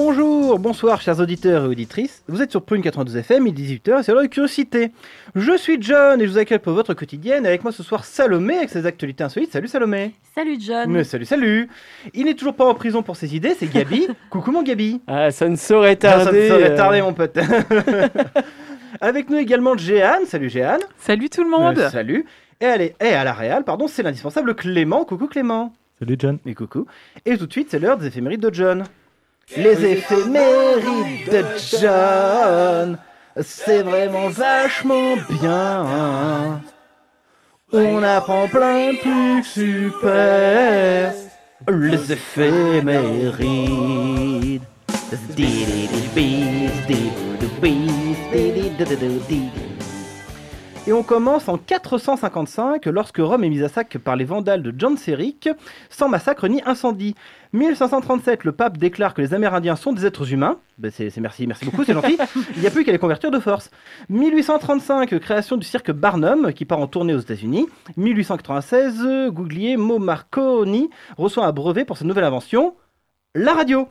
Bonjour, bonsoir chers auditeurs et auditrices. Vous êtes sur Prune 92 FM, il est 18h, c'est l'heure de curiosité. Je suis John et je vous accueille pour votre quotidienne. Avec moi ce soir Salomé avec ses actualités insolites. Salut Salomé. Salut John. Mais salut, salut. Il n'est toujours pas en prison pour ses idées, c'est Gabi. Coucou mon Gabi. Ah, ça ne saurait Ah, ça tarder. ne saurait euh, tarder mon pote. avec nous également Jeanne. Salut Jeanne. Salut tout le monde. Euh, salut. Et, allez, et à la Réal, pardon, c'est l'indispensable Clément. Coucou Clément. Salut John. Et coucou. Et tout de suite, c'est l'heure des éphémérides de John. Les éphémérides de John, c'est vraiment vachement bien. On apprend plein de trucs super. Les éphémérides. Et on commence en 455 lorsque Rome est mise à sac par les Vandales de John Seric, sans massacre ni incendie. 1537, le pape déclare que les Amérindiens sont des êtres humains. Ben, c'est merci, merci beaucoup, c'est gentil. Il n'y a plus qu'à les convertir de force. 1835, création du cirque Barnum qui part en tournée aux États-Unis. 1896, Googlier Mo Marconi reçoit un brevet pour sa nouvelle invention, la radio.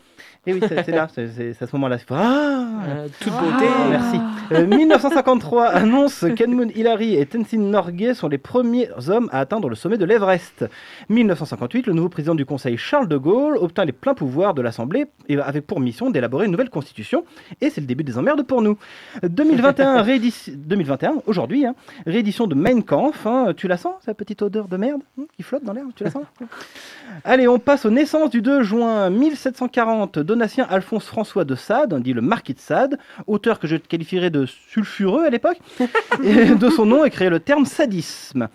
Et oui, c'est là, c'est à ce moment-là. Ah, euh, toute beauté. Merci. Euh, 1953 annonce qu'Edmund Hillary et Tenzin Norgay sont les premiers hommes à atteindre le sommet de l'Everest. 1958, le nouveau président du Conseil Charles de Gaulle obtint les pleins pouvoirs de l'Assemblée et avait pour mission d'élaborer une nouvelle constitution. Et c'est le début des emmerdes pour nous. 2021, réédition- 2021 aujourd'hui, hein, réédition de Mein Kampf. hein. tu la sens, cette petite odeur de merde hein, qui flotte dans l'air Tu la sens? Allez, on passe aux naissances du 2 juin 1740. Donatien Alphonse François de Sade, dit le marquis de Sade, auteur que je qualifierais de sulfureux à l'époque, et de son nom est créé le terme sadisme.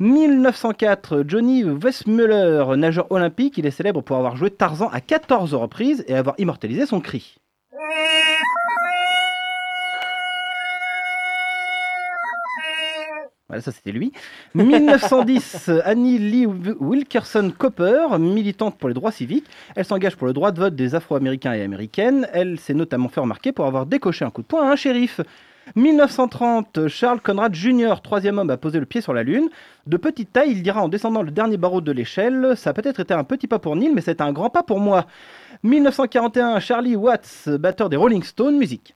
1904, Johnny Weissmuller, nageur olympique, il est célèbre pour avoir joué Tarzan à 14 reprises et avoir immortalisé son cri. Voilà, ça c'était lui. 1910, Annie Lee Wilkerson Copper, militante pour les droits civiques. Elle s'engage pour le droit de vote des Afro-Américains et Américaines. Elle s'est notamment fait remarquer pour avoir décoché un coup de poing à un shérif. 1930, Charles Conrad Jr., troisième homme à poser le pied sur la Lune. De petite taille, il dira en descendant le dernier barreau de l'échelle Ça a peut-être été un petit pas pour Neil, mais c'est un grand pas pour moi. 1941, Charlie Watts, batteur des Rolling Stones, musique.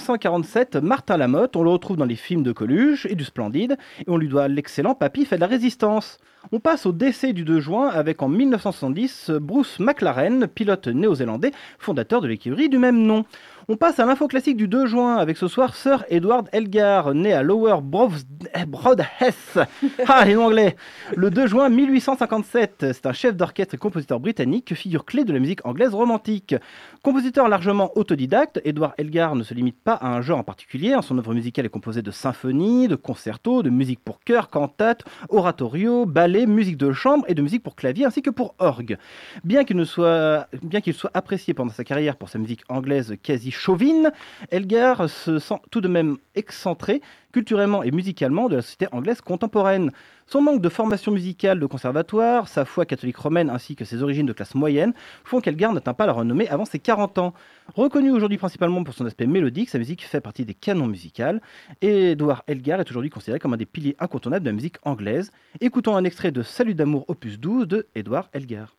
1947, Martin Lamotte, on le retrouve dans les films de Coluche et du Splendide, et on lui doit l'excellent Papy fait de la résistance. On passe au décès du 2 juin avec en 1970 Bruce McLaren, pilote néo-zélandais, fondateur de l'écurie du même nom. On passe à l'info classique du 2 juin avec ce soir Sir Edward Elgar, né à Lower Brovs- Broadheath. Ah, les anglais Le 2 juin 1857, c'est un chef d'orchestre et compositeur britannique, figure clé de la musique anglaise romantique. Compositeur largement autodidacte, Edward Elgar ne se limite pas à un genre en particulier. Son œuvre musicale est composée de symphonies, de concertos, de musique pour chœur, cantate, oratorio, ballet, musique de chambre et de musique pour clavier ainsi que pour orgue. Bien qu'il soit, bien qu'il soit apprécié pendant sa carrière pour sa musique anglaise quasi chauvine, Elgar se sent tout de même excentré culturellement et musicalement de la société anglaise contemporaine. Son manque de formation musicale de conservatoire, sa foi catholique romaine ainsi que ses origines de classe moyenne font qu'Elgar n'atteint pas la renommée avant ses 40 ans. Reconnu aujourd'hui principalement pour son aspect mélodique, sa musique fait partie des canons musicales et Edouard Elgar est aujourd'hui considéré comme un des piliers incontournables de la musique anglaise. Écoutons un extrait de Salut d'amour opus 12 de Edouard Elgar.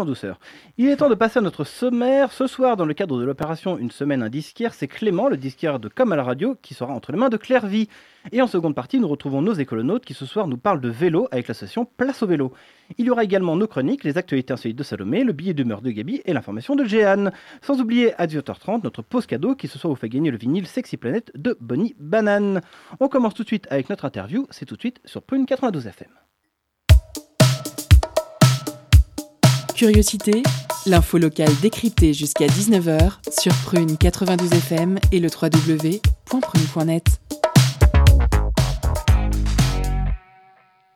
En douceur. Il est temps de passer à notre sommaire. Ce soir, dans le cadre de l'opération Une semaine, un disquaire, c'est Clément, le disquaire de Comme à la radio, qui sera entre les mains de Claire Vie. Et en seconde partie, nous retrouvons nos écolonautes qui ce soir nous parlent de vélo avec l'association Place au vélo. Il y aura également nos chroniques, les actualités insolites de Salomé, le billet d'humeur de Gabi et l'information de Jeanne. Sans oublier à 18h30 notre pause cadeau qui ce soir vous fait gagner le vinyle Sexy Planet de Bonnie Banane. On commence tout de suite avec notre interview, c'est tout de suite sur Prune 92 FM. Curiosité, l'info locale décryptée jusqu'à 19h sur Prune 92 FM et le www.prune.net.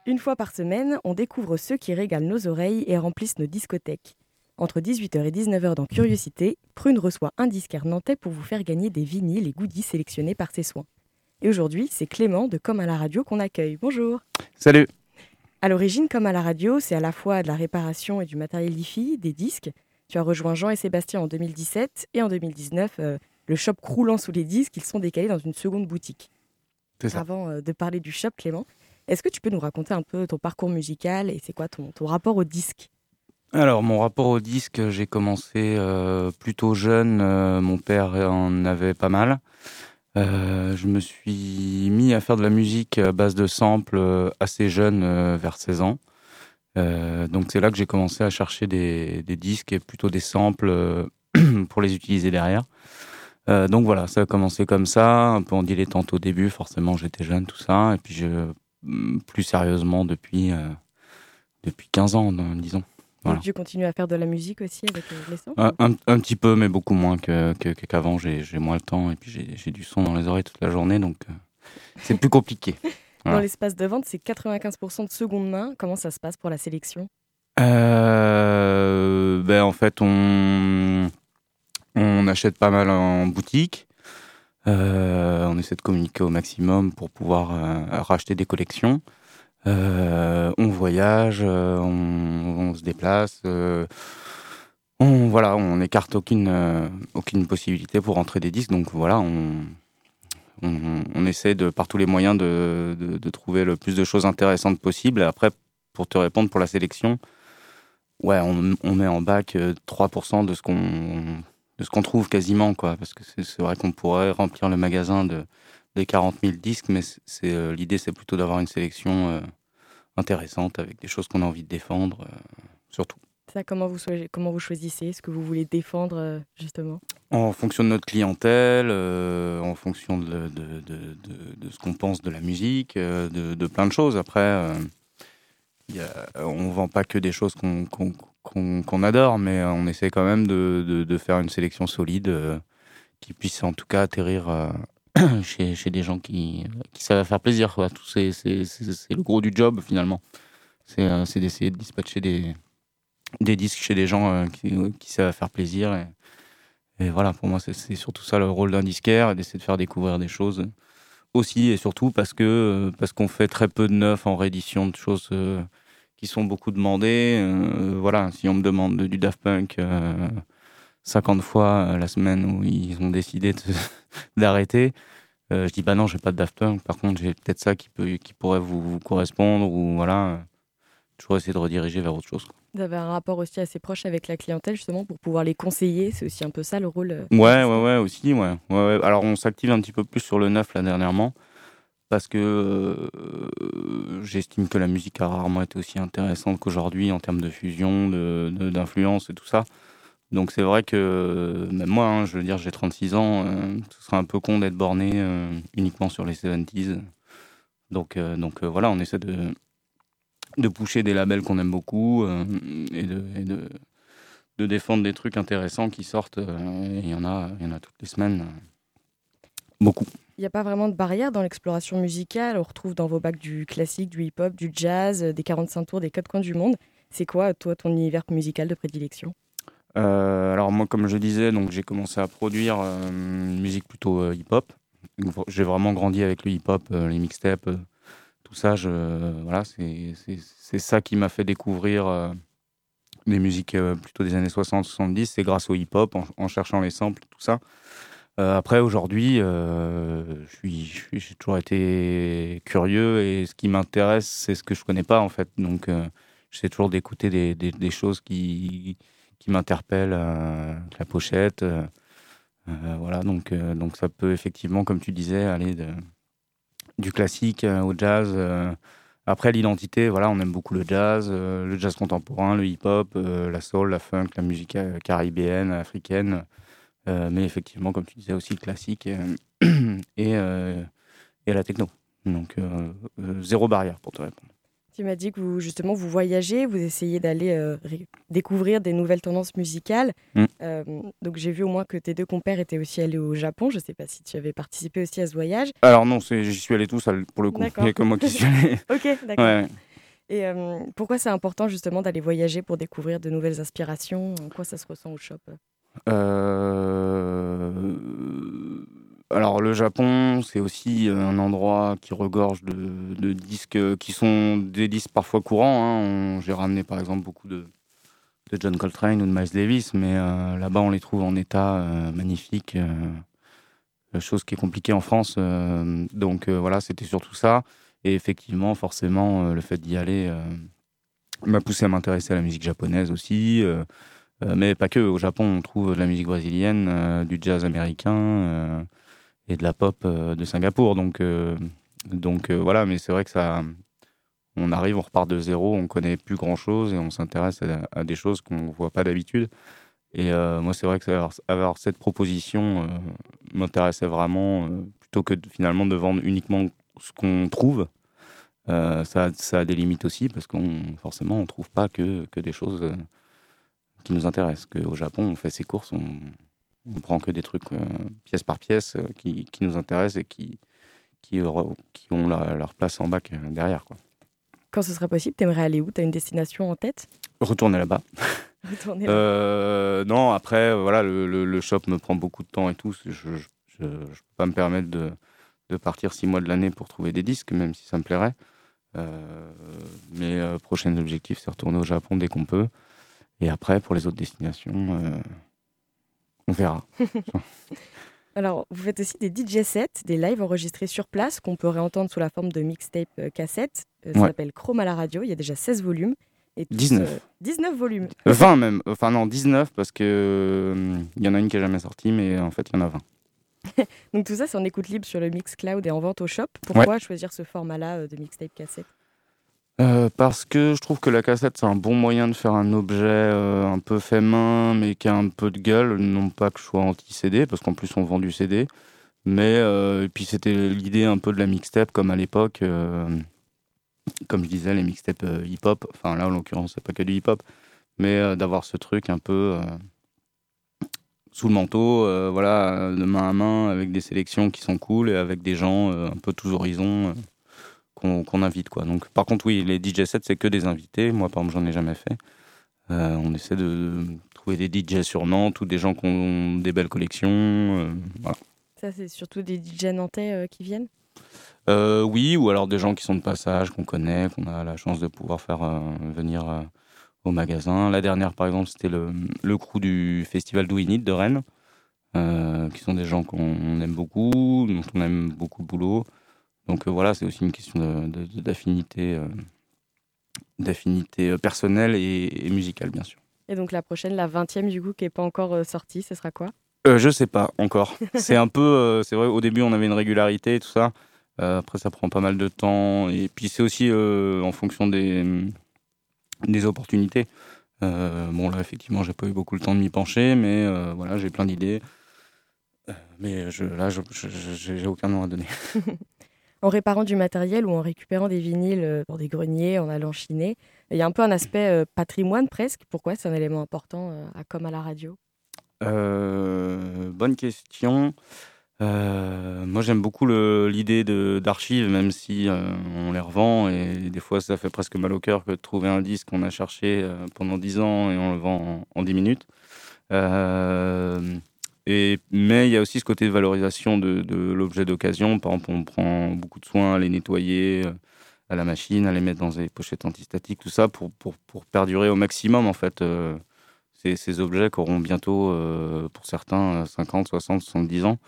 Une fois par semaine, on découvre ceux qui régalent nos oreilles et remplissent nos discothèques. Entre 18h et 19h dans Curiosité, Prune reçoit un disquaire nantais pour vous faire gagner des vinyles et goodies sélectionnés par ses soins. Et aujourd'hui, c'est Clément de Comme à la radio qu'on accueille. Bonjour Salut À l'origine, Comme à la radio, c'est à la fois de la réparation et du matériel hi des disques. Tu as rejoint Jean et Sébastien en 2017 et en 2019, euh, le shop croulant sous les disques, ils sont décalés dans une seconde boutique. Ça. Avant euh, de parler du shop, Clément, est-ce que tu peux nous raconter un peu ton parcours musical et c'est quoi ton, ton rapport au disque? Alors, mon rapport au disque, j'ai commencé euh, plutôt jeune. euh, mon père en avait pas mal. Euh, je me suis mis à faire de la musique à base de samples euh, assez jeune, euh, vers 16 ans. Donc, c'est là que j'ai commencé à chercher des, disques et plutôt des samples pour les utiliser derrière. Donc voilà, ça a commencé comme ça, un peu en dilettante au début, forcément j'étais jeune, tout ça, et puis je, plus sérieusement depuis, depuis 15 ans, disons. Voilà. Donc, Tu continues à faire de la musique aussi avec euh, les sons Un, un- un petit peu, mais beaucoup moins que- que- que- qu'avant. j'ai j'ai moins le temps et puis j'ai j'ai du son dans les oreilles toute la journée, donc euh, c'est plus compliqué. Dans l'espace de vente, c'est 95% de seconde main. Comment ça se passe pour la sélection? Euh, ben, en fait, on, on achète pas mal en boutique. Euh, on essaie de communiquer au maximum pour pouvoir racheter des collections. Euh, on voyage, euh, on, se déplace. euh, on, voilà, on n'écarte aucune, aucune possibilité pour rentrer des disques. Donc voilà, on, on, essaie de, par tous les moyens de, de, trouver le plus de choses intéressantes possible. Après, pour te répondre pour la sélection, ouais, on, met en bac euh, 3% de ce qu'on de ce qu'on trouve quasiment, quoi. Parce que c'est vrai qu'on pourrait remplir le magasin de, des 40 000 disques, mais c'est euh, l'idée, c'est plutôt d'avoir une sélection euh, intéressante avec des choses qu'on a envie de défendre, euh, surtout. Ça, comment vous, comment vous choisissez ce que vous voulez défendre, justement? En fonction de notre clientèle, euh, en fonction de, de, de, de- ce qu'on pense de la musique, euh, de, plein de choses. Après, euh, y a- on vend pas que des choses qu'on qu'on adore, mais on essaie quand même de, de- de faire une sélection solide qui puisse en tout cas atterrir chez, des gens qui, savent faire plaisir. c'est le gros du job finalement. C'est euh, d'essayer de dispatcher des, disques chez des gens euh, qui, qui savent faire plaisir. Et, et voilà, pour moi, c'est- surtout ça le rôle d'un disquaire, d'essayer de faire découvrir des choses aussi, et surtout parce que euh, parce qu'on fait très peu de neuf en réédition de choses euh, qui sont beaucoup demandées. Euh, voilà, si on me demande de- du Daft Punk euh, 50 fois euh, la semaine où ils ont décidé de- d'arrêter, euh, je dis bah non, j'ai pas de Daft Punk. Par contre, j'ai peut-être ça qui peut qui pourrait vous, vous correspondre ou voilà. euh, Toujours essayer de rediriger vers autre chose. Vous avez un rapport aussi assez proche avec la clientèle, justement, pour pouvoir les conseiller. C'est aussi un peu ça le rôle. Ouais, ouais, ouais, aussi, ouais. ouais, ouais. Alors, on s'active un petit peu plus sur le neuf, là, dernièrement, parce que euh, j'estime que la musique a rarement été aussi intéressante qu'aujourd'hui en termes de fusion, de- de- d'influence et tout ça. Donc, c'est vrai que, même moi, hein, je veux dire, j'ai 36 ans, euh, ce serait un peu con d'être borné euh, uniquement sur les 70s. Donc, euh, donc voilà, on essaie de, de pousser des labels qu'on aime beaucoup et de. de défendre des trucs intéressants qui sortent. Il y en a, y en a toutes les semaines. Beaucoup. Il n'y a pas vraiment de barrière dans l'exploration musicale. On retrouve dans vos bacs du classique, du hip-hop, du jazz, des 45 tours des quatre coins du monde. C'est quoi, toi, ton univers musical de prédilection? Euh, alors moi, comme je disais, donc j'ai commencé à produire euh, une musique plutôt euh, hip-hop. J'ai vraiment grandi avec le hip-hop, les mixtapes, tout ça. Voilà, c'est ça qui m'a fait découvrir des musiques plutôt des années 60-70. C'est grâce au hip-hop, en, cherchant les samples, tout ça. Après, aujourd'hui, euh, j'ai toujours été curieux et ce qui m'intéresse, c'est ce que je connais pas en fait. Donc, j'essaie toujours d'écouter des, des choses qui, qui m'interpellent, euh, la pochette. euh, euh, voilà, donc, donc ça peut effectivement, comme tu disais, aller du classique au jazz. Après, l'identité, voilà, on aime beaucoup le jazz, le jazz contemporain, le hip-hop, la soul, la funk, la musique caribéenne, africaine. Mais effectivement, comme tu disais aussi, le classique et, et la techno. Donc, zéro barrière pour te répondre. Tu m'as dit que vous, justement, vous voyagez, vous essayez d'aller euh, découvrir des nouvelles tendances musicales. Mm. Euh, donc, j'ai vu au moins que tes deux compères étaient aussi allés au Japon. Je ne sais pas si tu avais participé aussi à ce voyage. Alors non, j'y suis allé tout seul pour le coup. Il n'y a que moi qui suis allé. Ok, d'accord. Ouais. Et euh, pourquoi c'est important justement d'aller voyager pour découvrir de nouvelles inspirations? En quoi ça se ressent au shop? Euh, Alors le Japon, c'est aussi un endroit qui regorge de, disques qui sont des disques parfois courants. hein. J'ai ramené par exemple beaucoup de, John Coltrane ou de Miles Davis, mais euh, là-bas on les trouve en état euh, magnifique, euh, chose qui est compliquée en France. euh, donc euh, voilà, c'était surtout ça. Et effectivement, forcément, euh, le fait d'y aller euh, m'a poussé à m'intéresser à la musique japonaise aussi. euh, euh, mais pas que. Au Japon, on trouve de la musique brésilienne, euh, du jazz américain euh, et de la pop euh, de Singapour. Donc, euh, donc euh, voilà, mais c'est vrai que ça. On arrive, on repart de zéro, on connaît plus grand chose et on s'intéresse à, des choses qu'on voit pas d'habitude. Et moi, c'est vrai que avoir, avoir cette proposition m'intéressait vraiment, plutôt que finalement de vendre uniquement ce qu'on trouve. Ça, ça a des limites aussi parce qu'on forcément on trouve pas que, que des choses qui nous intéressent. Que au Japon, on fait ses courses, on prend que des trucs euh, pièce par pièce euh, qui, qui nous intéressent et qui, qui, qui ont la- leur place en bac euh, derrière. Quoi. Quand ce sera possible, t'aimerais aller où? T'as une destination en tête? Retourner là-bas. Retourner là. Non, après, voilà, le, le- le shop me prend beaucoup de temps et tout. Je ne peux pas me permettre de, de partir six mois de l'année pour trouver des disques, même si ça me plairait. Euh, mes euh, prochains objectifs, c'est retourner au Japon dès qu'on peut. Et après, pour les autres destinations, euh, on verra. Alors, vous faites aussi des DJ sets, des lives enregistrés sur place qu'on peut réentendre sous la forme de mixtape euh, cassette. Euh, ça Ouais. s'appelle Chrome à la radio. Il y a déjà 16 volumes. Et tous, 19. euh, 19 volumes. 20 même. Enfin non, 19 parce que euh, il y en a une qui est jamais sortie, mais en fait, il y en a 20. Donc tout ça, c'est en écoute libre sur le Mixcloud et en vente au shop. Pourquoi choisir ce format-là euh, de mixtape cassette? Euh, parce que je trouve que la cassette c'est un bon moyen de faire un objet euh, un peu fait main mais qui a un peu de gueule. Non pas que je sois anti CD parce qu'en plus on vend du CD mais euh, puis c'était l'idée un peu de la mixtape comme à l'époque comme je disais les mixtapes euh, hip hop enfin là en l'occurrence c'est pas que du hip hop mais d'avoir ce truc un peu sous le manteau voilà de main à main avec des sélections qui sont cool et avec des gens un peu tous horizons qu'on invite quoi. Donc par contre oui, les DJ sets c'est que des invités. Moi par exemple j'en ai jamais fait. Euh, on essaie de trouver des DJ sur Nantes ou des gens qui ont des belles collections. euh, voilà. Ça, c'est surtout des DJ nantais euh, qui viennent? Oui, ou alors des gens qui sont de passage, qu'on connaît, qu'on a la chance de pouvoir faire venir au magasin. La dernière, par exemple, c'était le, le crew du festival Do de Rennes, qui sont des gens qu'on aime beaucoup, dont on aime beaucoup le boulot. Donc euh, voilà, c'est aussi une question d'affinité euh, d'affinité euh, personnelle et, et musicale, bien sûr. Et donc la prochaine, la 20e du coup, qui n'est pas encore sortie, ce sera quoi? Euh, je sais pas encore. C'est un peu, euh, c'est vrai. Au début, on avait une régularité et tout ça. Euh, après, ça prend pas mal de temps. Et puis, c'est aussi en fonction des des opportunités. Bon, là, effectivement, j'ai pas eu beaucoup le temps de m'y pencher, mais voilà, j'ai plein d'idées. Mais je, là, je, j'ai aucun nom à donner. En réparant du matériel ou en récupérant des vinyles euh, dans des greniers, en allant chiner, il y a un peu un aspect euh, patrimoine presque. Pourquoi c'est un élément important euh, à comme à la radio? Euh, bonne question. Euh, moi, j'aime beaucoup l'idée d'archives, même si euh, on les revend et des fois, ça fait presque mal au cœur que de trouver un disque qu'on a cherché euh, pendant 10 ans et on le vend en, en 10 minutes. Mais il y a aussi ce côté de valorisation de, l'objet d'occasion. Par exemple, on prend beaucoup de soin à les nettoyer euh, à la machine, à les mettre dans des pochettes antistatiques, tout ça pour, perdurer au maximum en fait. euh, ces, ces objets qui auront bientôt, euh, pour certains, euh, 50, 60, 70 ans.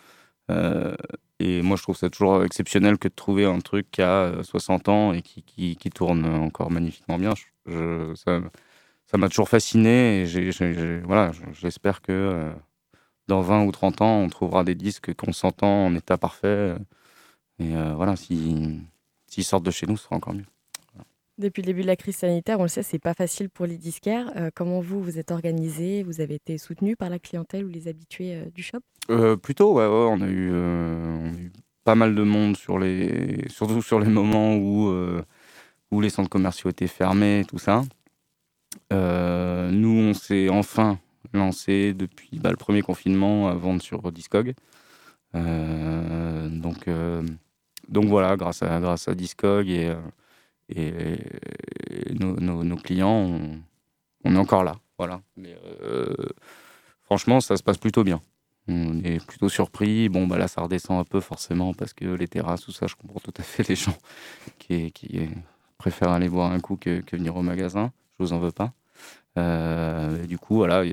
Et moi, je trouve ça toujours exceptionnel que de trouver un truc qui a 60 ans et qui, tourne encore magnifiquement bien. Ça, m'a toujours fasciné et voilà, j'espère que dans 20 ou 30 ans, on trouvera des disques qu'on s'entend en état parfait. Et voilà, s'ils sortent de chez nous, ce sera encore mieux. Depuis le début de la crise sanitaire, on le sait, c'est pas facile pour les disquaires. Euh, comment vous, vous êtes organisé? Vous avez été soutenu par la clientèle ou les habitués euh, du shop? Euh, Plutôt, ouais, on, a eu, on, a eu, pas mal de monde, sur les, surtout sur les moments où, où les centres commerciaux étaient fermés, tout ça. nous, on s'est enfin lancé depuis bah, le premier confinement à vendre sur Discog. donc, donc voilà, grâce à, grâce à Discog et et, nos, clients, on, est encore là. Voilà. Mais, euh, franchement, ça se passe plutôt bien. On est plutôt surpris. Bon, bah là, ça redescend un peu forcément parce que les terrasses, tout ça, je comprends tout à fait les gens qui, qui préfèrent aller boire un coup que, venir au magasin. Je vous en veux pas. Euh, du coup, voilà,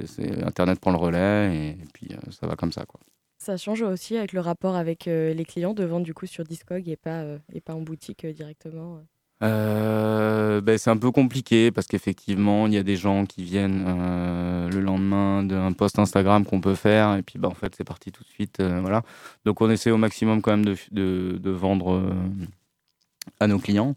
Internet prend le relais et, puis euh, ça va comme ça, quoi. Ça change aussi avec le rapport avec les clients de vendre du coup sur Discog et pas, et pas en boutique directement euh, ben, c'est un peu compliqué parce qu'effectivement, il y a des gens qui viennent euh, le lendemain d'un post Instagram qu'on peut faire et puis ben, en fait, c'est parti tout de suite. Euh, voilà. Donc, on essaie au maximum quand même de, de, de vendre à nos clients.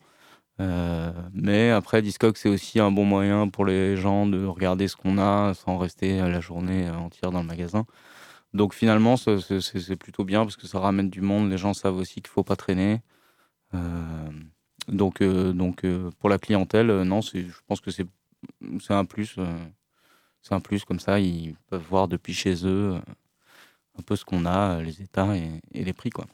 Mais après, Discog, c'est aussi un bon moyen pour les gens de regarder ce qu'on a sans rester la journée entière dans le magasin. Donc finalement, c'est plutôt bien parce que ça ramène du monde. Les gens savent aussi qu'il ne faut pas traîner. Donc, euh, donc euh, pour la clientèle, euh, non, je pense que c'est un plus. c'est un plus comme ça, ils peuvent voir depuis chez eux un peu ce qu'on a, les états et, les prix. quoi.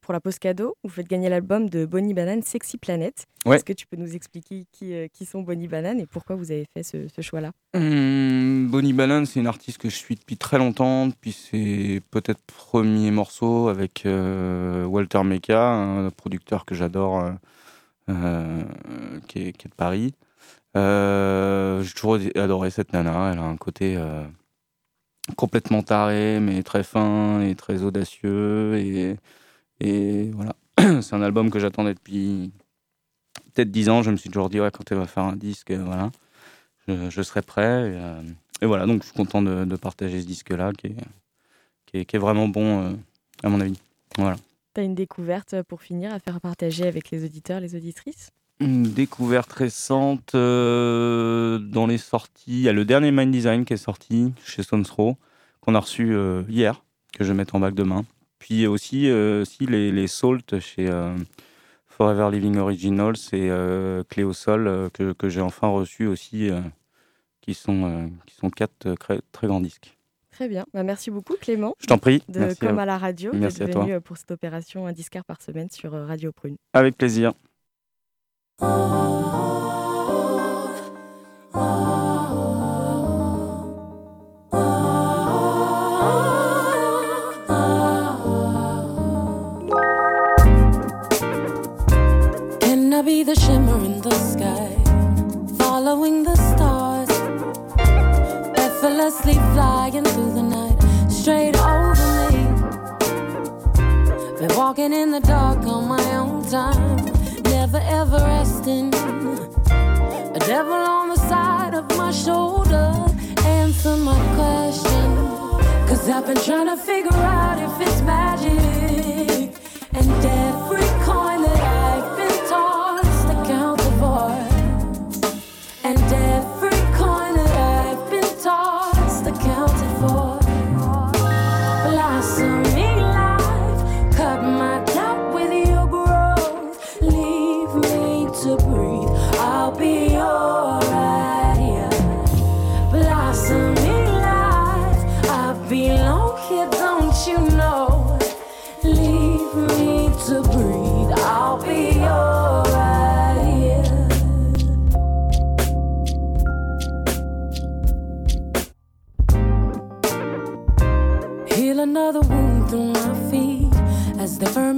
Pour la pause cadeau, vous faites gagner l'album de Bonnie Banane, Sexy Planet. Est-ce que tu peux nous expliquer qui, qui sont Bonnie Banane et pourquoi vous avez fait ce, choix-là? Hum, Bonnie Banane, c'est une artiste que je suis depuis très longtemps, depuis ses peut-être premiers morceaux avec Walter Meka, un producteur que j'adore, euh, euh, qui, est, de Paris. Euh, j'ai toujours adoré cette nana. Elle a un côté complètement taré, mais très fin et très audacieux. Et, et voilà, c'est un album que j'attendais depuis peut-être dix ans. Je me suis toujours dit, ouais, quand elle va faire un disque, voilà, je, serai prêt. Et, voilà, donc je suis content de, partager ce disque-là, qui est, qui est, vraiment bon, à mon avis. Voilà. Tu as une découverte euh, pour finir à faire partager avec les auditeurs, les auditrices? Une découverte récente euh, dans les sorties. Il y a le dernier Mind Design qui est sorti chez Sonsro, qu'on a reçu euh, hier, que je vais mettre en bac demain. Puis aussi, aussi les, les Salt chez Forever Living Originals et Cléo Sol que, que j'ai enfin reçu aussi, qui, sont, qui sont quatre très grands disques. Très bien. Bah, merci beaucoup, Clément. Je t'en prie. De Comme à, la radio, d'être venu euh, pour cette opération Un disquaire par semaine sur euh, Radio Prune. Avec plaisir. Effortlessly flying through the night, straight over me. Been walking in the dark on my own time, never ever resting. A devil on the side of my shoulder, answer my question. Cause I've been trying to figure out if it's magic. And coin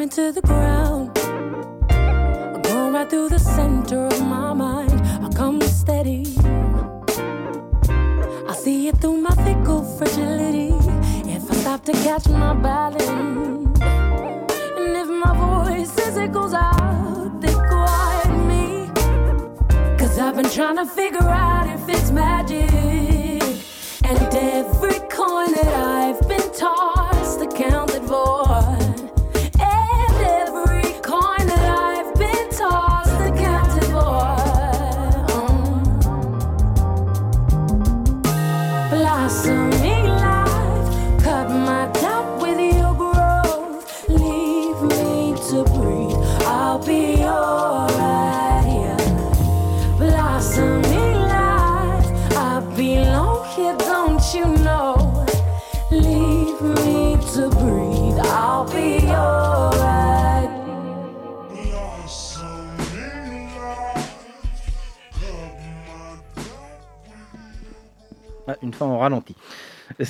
Into to the ground. I'm going right through the center of my mind. I come steady. I see it through my fickle fragility. If I stop to catch my balance, and if my voice as it goes out, they quiet me. Cause I've been trying to figure out. Une fin en ralenti.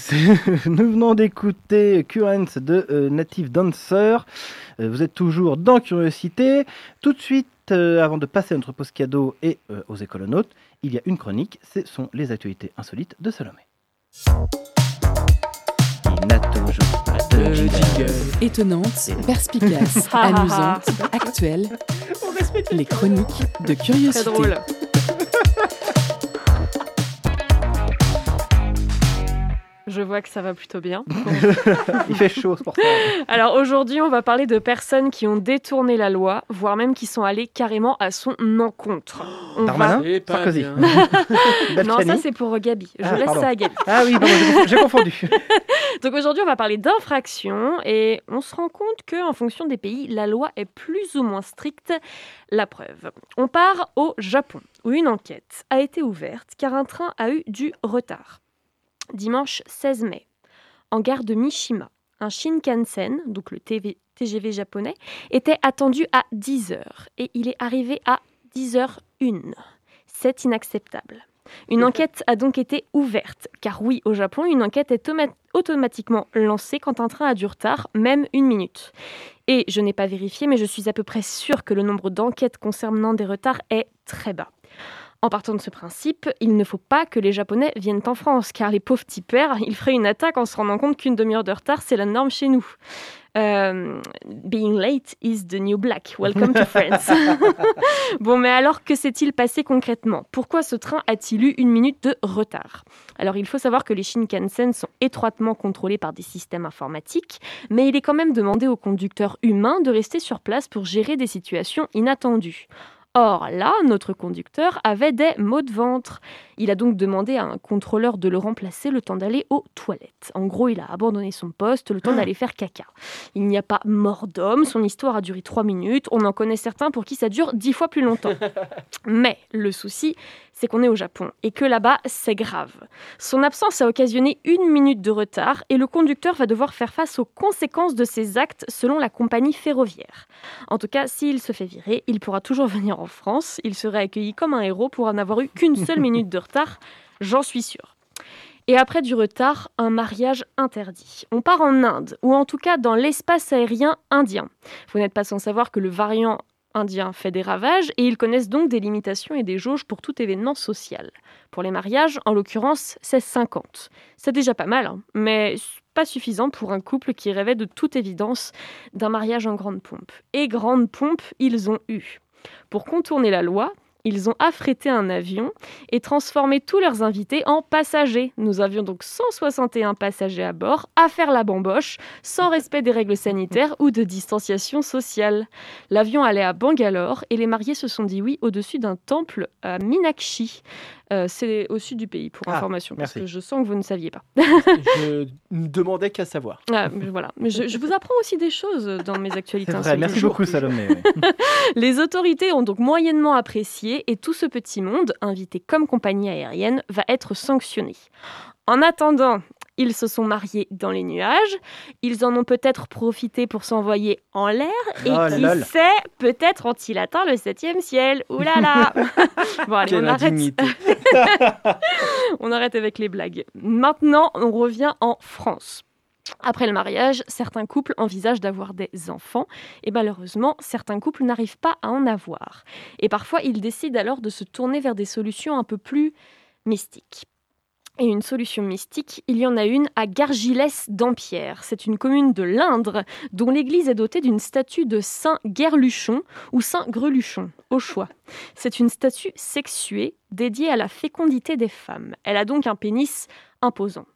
Nous venons d'écouter Currents de euh, Native Dancer. Euh, vous êtes toujours dans Curiosité. Tout de suite, euh, avant de passer à notre pause cadeau et aux écolonautes, il y a une chronique. Ce sont les actualités insolites de Salomé. Il n'a toujours pas de jingle. Étonnante, perspicace, amusante, actuelle. Les chroniques de Très curiosité. drôle. Je vois que ça va plutôt bien. Il fait chaud, c'est pour ça. Alors aujourd'hui, on va parler de personnes qui ont détourné la loi, voire même qui sont allées carrément à son encontre. On va- Darmanin C'est pas Sarkozy. Non, ça c'est pour Gabi. Je Ah, laisse pardon. ça à Gabi. Ah oui, j'ai confondu. Donc aujourd'hui, on va parler d'infraction et on se rend compte que en fonction des pays, la loi est plus ou moins stricte. La preuve. On part au Japon où une enquête a été ouverte car un train a eu du retard. Dimanche 16 mai, en gare de Mishima, un Shinkansen, donc le TGV japonais, était attendu à 10h et il est arrivé à 10h01. C'est inacceptable. Une enquête a donc été ouverte, car oui, au Japon, une enquête est toma- automatiquement lancée quand un train a du retard, même une minute. Et je n'ai pas vérifié, mais je suis à peu près sûre que le nombre d'enquêtes concernant des retards est très bas. En partant de ce principe, il ne faut pas que les Japonais viennent en France, car les pauvres petits pères, ils feraient une attaque en se rendant compte qu'une demi-heure de retard, c'est la norme chez nous. Euh, being late is the new black. Welcome to France. bon, mais alors que s'est-il passé concrètement? Pourquoi ce train a-t-il eu une minute de retard? Alors, il faut savoir que les Shinkansen sont étroitement contrôlés par des systèmes informatiques, mais il est quand même demandé aux conducteurs humains de rester sur place pour gérer des situations inattendues. Or là, notre conducteur avait des maux de ventre. Il a donc demandé à un contrôleur de le remplacer le temps d'aller aux toilettes. En gros, il a abandonné son poste le temps d'aller faire caca. Il n'y a pas mort d'homme, son histoire a duré trois minutes, on en connaît certains pour qui ça dure dix fois plus longtemps. Mais le souci, c'est qu'on est au Japon et que là-bas, c'est grave. Son absence a occasionné une minute de retard et le conducteur va devoir faire face aux conséquences de ses actes selon la compagnie ferroviaire. En tout cas, s'il se fait virer, il pourra toujours venir en France. Il serait accueilli comme un héros pour en avoir eu qu'une seule minute de retard, j'en suis sûre. Et après du retard, un mariage interdit. On part en Inde, ou en tout cas dans l'espace aérien indien. Vous n'êtes pas sans savoir que le variant indien fait des ravages et ils connaissent donc des limitations et des jauges pour tout événement social. Pour les mariages, en l'occurrence, c'est 50. C'est déjà pas mal, hein, mais pas suffisant pour un couple qui rêvait de toute évidence d'un mariage en grande pompe. Et grande pompe, ils ont eu. Pour contourner la loi, ils ont affrété un avion et transformé tous leurs invités en passagers. Nous avions donc 161 passagers à bord à faire la bamboche, sans respect des règles sanitaires ou de distanciation sociale. L'avion allait à Bangalore et les mariés se sont dit oui au-dessus d'un temple à Minakshi. Euh, C'est au sud du pays, pour Ah, information, parce que je sens que vous ne saviez pas. Je ne demandais qu'à savoir. Ah, voilà. Mais je, je vous apprends aussi des choses dans mes actualités. Vrai, merci beaucoup. Salomé. Les autorités ont donc moyennement apprécié et tout ce petit monde, invité comme compagnie aérienne, va être sanctionné. En attendant, ils se sont mariés dans les nuages, ils en ont peut-être profité pour s'envoyer en l'air, et Oh, qui lol. sait, peut-être ont-ils atteint le septième ciel. Ouh là là Bon allez, Quelle on arrête, on arrête avec les blagues. Maintenant, on revient en France. Après le mariage, certains couples envisagent d'avoir des enfants et malheureusement, certains couples n'arrivent pas à en avoir. Et parfois, ils décident alors de se tourner vers des solutions un peu plus mystiques. et une solution mystique, il y en a une à Gargilès d'Ampierre. C'est une commune de l'Indre dont l'église est dotée d'une statue de Saint Guerluchon ou Saint Greluchon, au choix. C'est une statue sexuée dédiée à la fécondité des femmes. Elle a donc un pénis imposant.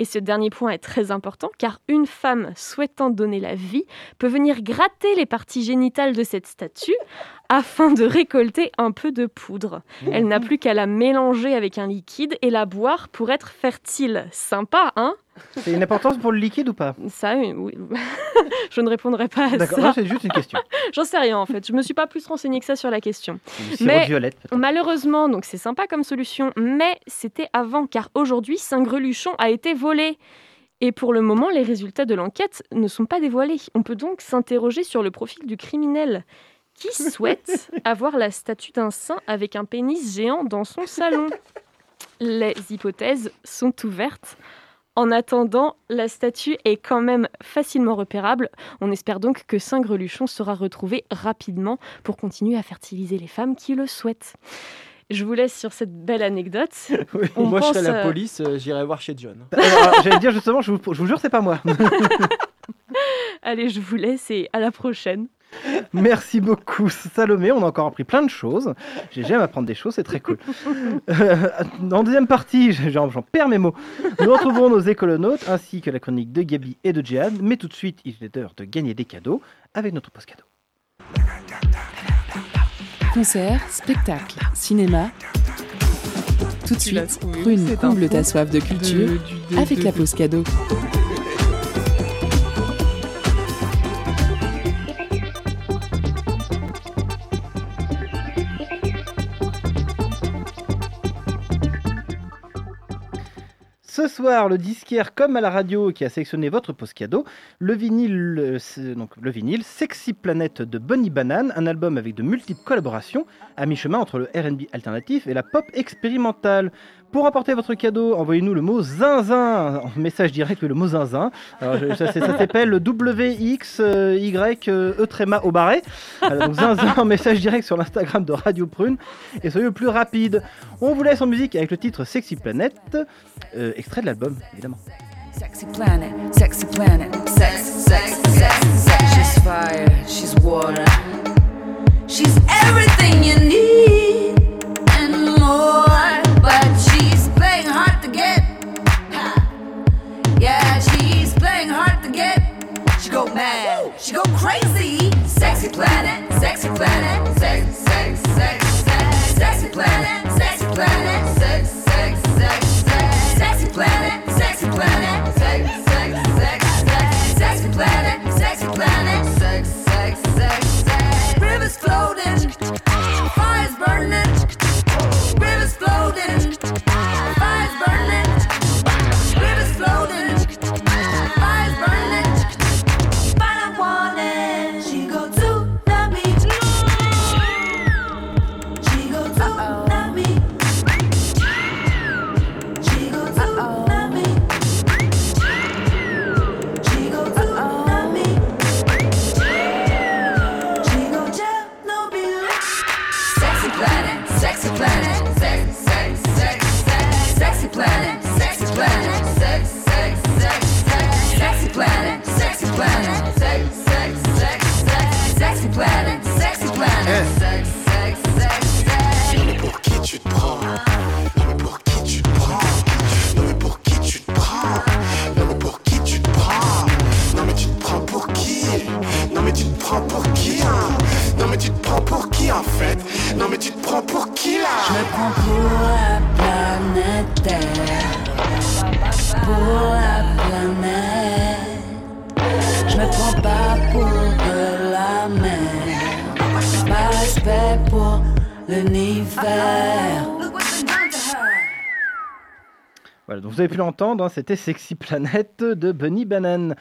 Et ce dernier point est très important car une femme souhaitant donner la vie peut venir gratter les parties génitales de cette statue afin de récolter un peu de poudre. Elle n'a plus qu'à la mélanger avec un liquide et la boire pour être fertile. Sympa, hein? C'est une importance pour le liquide ou pas Ça, oui. je ne répondrai pas à ça. c'est juste une question. J'en sais rien en fait. Je me suis pas plus renseignée que ça sur la question. Mais- violette. Malheureusement, donc c'est sympa comme solution, mais c'était avant car aujourd'hui Saint-Greluchon a été volé. Et pour le moment, les résultats de l'enquête ne sont pas dévoilés. On peut donc s'interroger sur le profil du criminel qui souhaite avoir la statue d'un saint avec un pénis géant dans son salon. Les hypothèses sont ouvertes. En attendant, la statue est quand même facilement repérable. On espère donc que Saint-Greluchon sera retrouvé rapidement pour continuer à fertiliser les femmes qui le souhaitent. Je vous laisse sur cette belle anecdote. Oui. On Moi, je pense, serais la euh, police, euh, j'irais voir chez John. Alors, J'allais dire justement, je vous, je vous jure, c'est pas moi. Allez, je vous laisse et à la prochaine. Merci beaucoup Salomé, on a encore appris plein de choses. J'ai- J'aime apprendre des choses, c'est très cool. Euh, en deuxième partie, j'en j'en perds mes mots, nous retrouvons nos écolonautes ainsi que la chronique de Gabi et de Jihad. Mais tout de suite, il est l'heure de gagner des cadeaux avec notre post cadeau. Concert, spectacle, cinéma. Tout de suite, prune comble ta soif de culture avec la pause cadeau. Ce soir, le disquaire comme à la radio qui a sélectionné votre post cadeau, le vinyle, le vinyle Sexy Planet de Bunny Banane, un album avec de multiples collaborations, à mi-chemin entre le R&B alternatif et la pop expérimentale. Pour emporter votre cadeau, envoyez-nous le mot zinzin, en message direct le mot zinzin. Alors, ça, ça s'appelle WXY E tréma au barré. Donc zinzin en message direct sur l'Instagram de Radio Prune et soyez le plus rapide. On vous laisse en musique avec le titre Sexy Planet, euh, extrait de l'album évidemment. Sexy planet, sexy planet, sex, sex, sex, sex. She's fire, she's water. She's everything you need and more. But playing hard to get. Yeah, she's playing hard to get. She go mad, she go crazy. Sexy planet, sexy planet, sex, sex, sex, sex. Sexy planet, sexy planet, sex, sex, sex, sex. Sexy planet, sexy planet, sex, sex, sex, sex. Sexy planet, sexy planet, sex, sex, sex, sex. Rivers floating, Non mais tu te prends pour qui là Je me prends pour la planète Terre. Pour la planète. Je me prends pas pour de la mer. Pas respect pour l'univers. Voilà, donc vous avez pu l'entendre, hein, c'était Sexy Planet de Bunny Banane.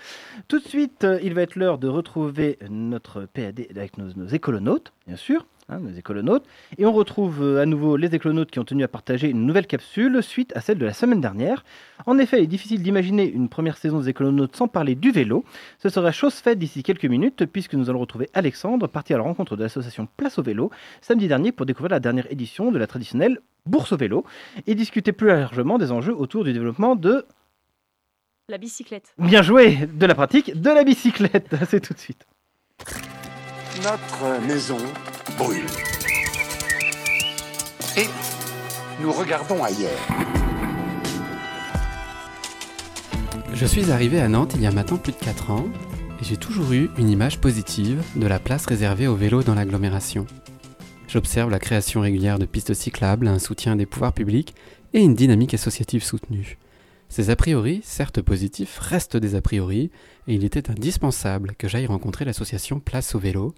Tout de suite, euh, il va être l'heure de retrouver notre PAD avec nos, nos écolonautes. bien sûr, hein, les écolonautes. Et on retrouve euh, à nouveau les écolonautes qui ont tenu à partager une nouvelle capsule suite à celle de la semaine dernière. En effet, il est difficile d'imaginer une première saison des écolonautes sans parler du vélo. Ce sera chose faite d'ici quelques minutes puisque nous allons retrouver Alexandre, parti à la rencontre de l'association Place au vélo, samedi dernier pour découvrir la dernière édition de la traditionnelle Bourse au vélo et discuter plus largement des enjeux autour du développement de, La bicyclette. bien joué, de la pratique de la bicyclette. C'est tout de suite. Notre maison Et nous regardons ailleurs. Je suis arrivé à Nantes il y a maintenant plus de 4 ans et j'ai toujours eu une image positive de la place réservée au vélo dans l'agglomération. J'observe la création régulière de pistes cyclables, un soutien des pouvoirs publics et une dynamique associative soutenue. Ces a priori, certes positifs, restent des a priori et il était indispensable que j'aille rencontrer l'association Place au vélo,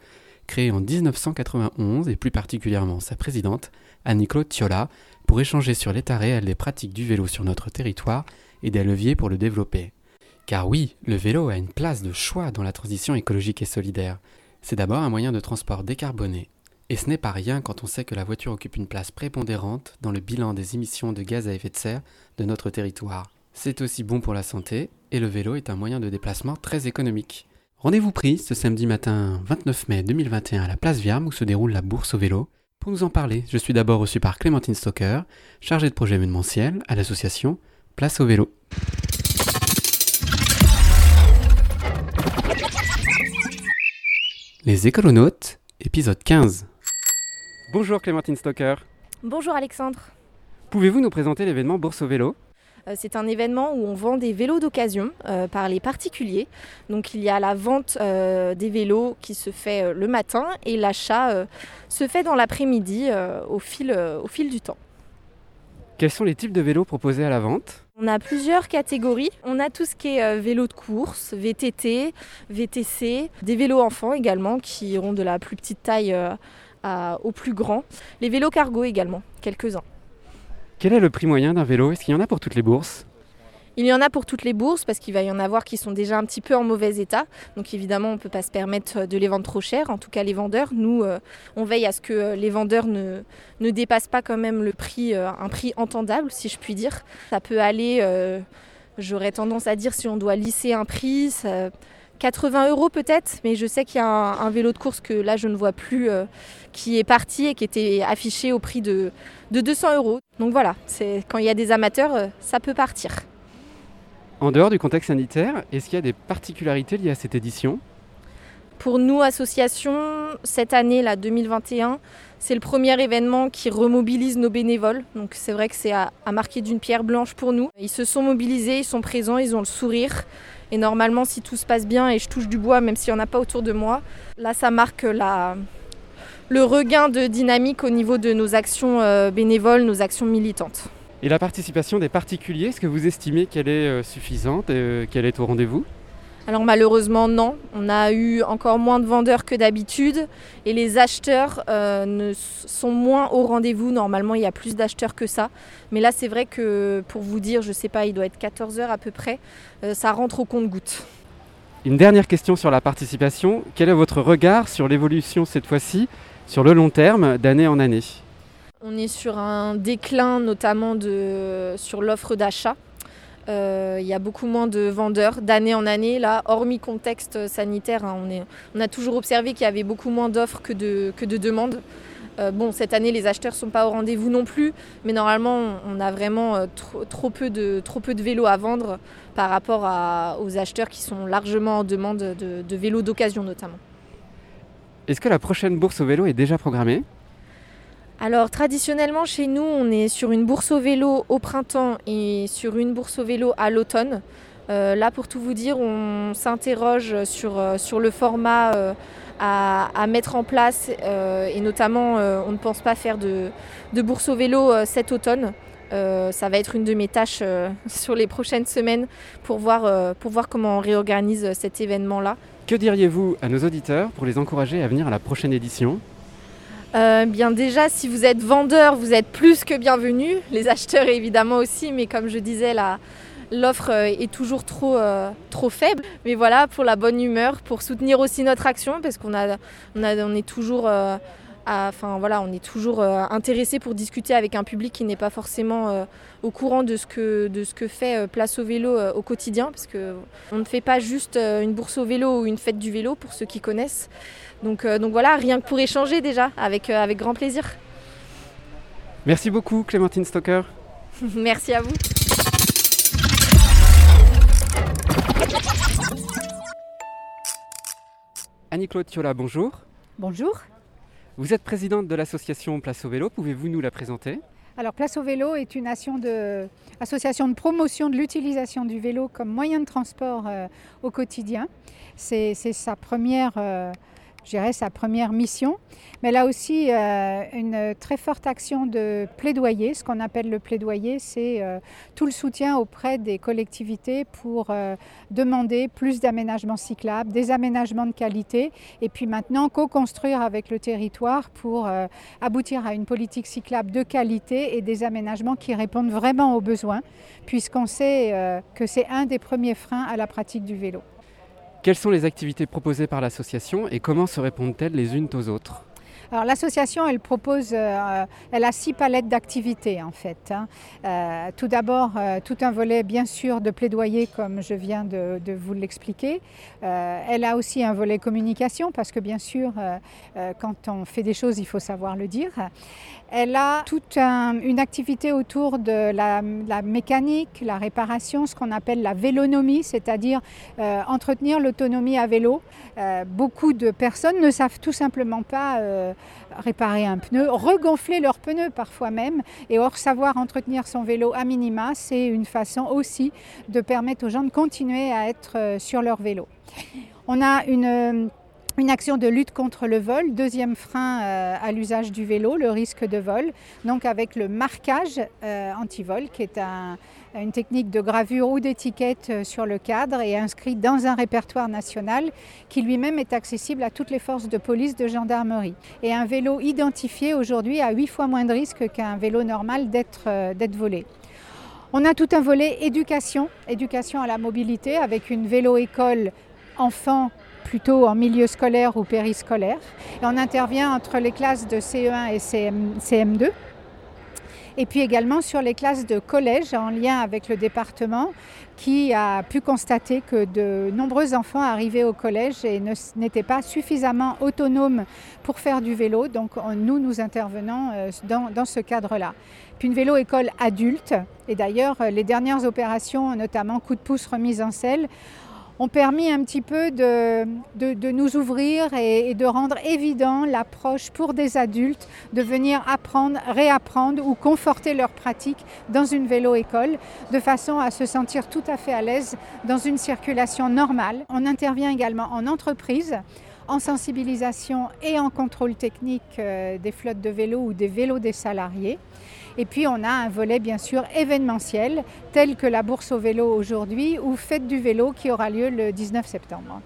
créée en 1991 et plus particulièrement sa présidente, Annie-Claude Thiola, pour échanger sur l'état réel des pratiques du vélo sur notre territoire et des leviers pour le développer. Car oui, le vélo a une place de choix dans la transition écologique et solidaire. C'est d'abord un moyen de transport décarboné. Et ce n'est pas rien quand on sait que la voiture occupe une place prépondérante dans le bilan des émissions de gaz à effet de serre de notre territoire. C'est aussi bon pour la santé et le vélo est un moyen de déplacement très économique. Rendez-vous pris ce samedi matin 29 mai 2021 à la place Viam où se déroule la bourse au vélo. Pour nous en parler, je suis d'abord reçu par Clémentine Stocker, chargée de projet événementiel à l'association Place au vélo. Les écolonautes, épisode 15. Bonjour Clémentine Stocker. Bonjour Alexandre. Pouvez-vous nous présenter l'événement Bourse au vélo? C'est un événement où on vend des vélos d'occasion euh, par les particuliers. Donc il y a la vente euh, des vélos qui se fait euh, le matin et l'achat euh, se fait dans l'après-midi euh, au, fil, euh, au fil du temps. Quels sont les types de vélos proposés à la vente? On a plusieurs catégories. On a tout ce qui est euh, vélo de course, VTT, VTC, des vélos enfants également qui iront de la plus petite taille euh, à- au plus grand. Les vélos cargo également, quelques-uns. Quel est le prix moyen d'un vélo? Est-ce qu'il y en a pour toutes les bourses? Il y en a pour toutes les bourses parce qu'il va y en avoir qui sont déjà un petit peu en mauvais état. Donc évidemment, on ne peut pas se permettre de les vendre trop cher. En tout cas, les vendeurs, nous, euh, on veille à ce que euh, les vendeurs ne, ne dépassent pas quand même le prix, euh, un prix entendable, si je puis dire. Ça peut aller, euh, j'aurais tendance à dire, si on doit lisser un prix, 80 euros peut-être, mais je sais qu'il y a un, un vélo de course que là je ne vois plus, euh, qui est parti et qui était affiché au prix de, de 200 euros. Donc voilà, c'est quand il y a des amateurs, euh, ça peut partir. En dehors du contexte sanitaire, est-ce qu'il y a des particularités liées à cette édition? Pour nous, association, cette année, là, 2021, c'est le premier événement qui remobilise nos bénévoles. Donc c'est vrai que c'est à, à marquer d'une pierre blanche pour nous. Ils se sont mobilisés, ils sont présents, ils ont le sourire. Et normalement, si tout se passe bien, et je touche du bois, même s'il n'y en a pas autour de moi, là, ça marque le regain de dynamique au niveau de nos actions euh, bénévoles, nos actions militantes. Et la participation des particuliers, est-ce que vous estimez qu'elle est euh, suffisante et euh, qu'elle est au rendez-vous? Alors malheureusement non, on a eu encore moins de vendeurs que d'habitude et les acheteurs euh, ne sont moins au rendez-vous. Normalement il y a plus d'acheteurs que ça. Mais là c'est vrai que pour vous dire, je sais pas, il doit être 14 heures à peu près, euh, ça rentre au compte-goutte. Une dernière question sur la participation. Quel est votre regard sur l'évolution cette fois-ci, sur le long terme, d'année en année? On est sur un déclin notamment de, sur l'offre d'achat. Euh, Il y a beaucoup moins de vendeurs d'année en année. Là, hormis contexte sanitaire, hein, on, a toujours observé qu'il y avait beaucoup moins d'offres que de, demandes. Euh, bon, cette année, les acheteurs ne sont pas au rendez-vous non plus, mais normalement, on a vraiment euh, trop, peu de, trop vélos à vendre par rapport aux acheteurs qui sont largement en demande de, de vélos d'occasion notamment. Est-ce que la prochaine bourse au vélo est déjà programmée? Alors traditionnellement chez nous, on est sur une bourse au vélo au printemps et sur une bourse au vélo à l'automne. Euh, là, pour tout vous dire, on s'interroge sur, euh, le format euh, à, mettre en place et notamment, on ne pense pas faire de, bourse au vélo cet automne. Ça va être une de mes tâches sur les prochaines semaines pour voir, pour voir comment on réorganise cet événement-là. Que diriez-vous à nos auditeurs pour les encourager à venir à la prochaine édition? Euh, bien déjà, si vous êtes vendeur, vous êtes plus que bienvenus. Les acheteurs évidemment aussi, mais comme je disais, l'offre euh, est toujours trop, euh, trop faible. Mais voilà, pour la bonne humeur, pour soutenir aussi notre action, parce qu'on a, on a, on est toujours, enfin voilà, on est toujours euh, intéressé pour discuter avec un public qui n'est pas forcément euh, au courant de ce que, de ce que fait euh, Place au vélo euh, au quotidien, parce que on ne fait pas juste euh, une bourse au vélo ou une fête du vélo pour ceux qui connaissent. Donc, euh, donc voilà, rien que pour échanger déjà, avec, euh, avec grand plaisir. Merci beaucoup Clémentine Stocker. Merci à vous. Annie-Claude Thiola, bonjour. Bonjour. Vous êtes présidente de l'association Place au vélo, pouvez-vous nous la présenter? Alors Place au vélo est une association de promotion de l'utilisation du vélo comme moyen de transport euh, au quotidien. C'est c'est sa première, euh, je dirais, sa première mission. Mais elle a aussi euh, une très forte action de plaidoyer. Ce qu'on appelle le plaidoyer, c'est euh, tout le soutien auprès des collectivités pour euh, demander plus d'aménagements cyclables, des aménagements de qualité, et puis maintenant co-construire avec le territoire pour aboutir à une politique cyclable de qualité et des aménagements qui répondent vraiment aux besoins, puisqu'on sait que c'est un des premiers freins à la pratique du vélo. Quelles sont les activités proposées par l'association et comment se répondent-elles les unes aux autres? Alors l'association, elle propose, euh, elle a six palettes d'activités en fait. hein. Euh, tout d'abord, euh, tout un volet bien sûr de plaidoyer comme je viens de, vous l'expliquer. Elle a aussi un volet communication parce que bien sûr, quand on fait des choses, il faut savoir le dire. Elle a toute un- une activité autour de la, mécanique, la réparation, ce qu'on appelle la vélonomie, c'est-à-dire euh, entretenir l'autonomie à vélo. Euh, beaucoup de personnes ne savent tout simplement pas euh, réparer un pneu, regonfler leur pneu parfois même. Et or, savoir entretenir son vélo à minima, c'est une façon aussi de permettre aux gens de continuer à être sur leur vélo. On a une une action de lutte contre le vol, deuxième frein euh, à l'usage du vélo, le risque de vol, donc avec le marquage euh, anti-vol, qui est un- une technique de gravure ou d'étiquette euh, sur le cadre et inscrit dans un répertoire national qui lui-même est accessible à toutes les forces de police, de gendarmerie. Et un vélo identifié aujourd'hui a huit fois moins de risque qu'un vélo normal d'être volé. On a tout un volet éducation, éducation à la mobilité avec une vélo-école enfant plutôt en milieu scolaire ou périscolaire. Et on intervient entre les classes de CE1 et CM, CM2. Et puis également sur les classes de collège en lien avec le département qui a pu constater que de nombreux enfants arrivaient au collège et n'étaient pas suffisamment autonomes pour faire du vélo. Donc on- nous, nous intervenons euh, dans, dans ce cadre-là. Puis une vélo-école adulte. Et d'ailleurs, euh, les dernières opérations, notamment coup de pouce remise en selle, ont permis un petit peu de, nous ouvrir et, et de rendre évident l'approche pour des adultes de venir apprendre, réapprendre ou conforter leur pratique dans une vélo-école de façon à se sentir tout à fait à l'aise dans une circulation normale. On intervient également en entreprise en sensibilisation et en contrôle technique euh, des flottes de vélos ou des vélos des salariés. Et puis on a un volet bien sûr événementiel, tel que la bourse au vélo aujourd'hui ou Fête du vélo qui aura lieu le 19 septembre.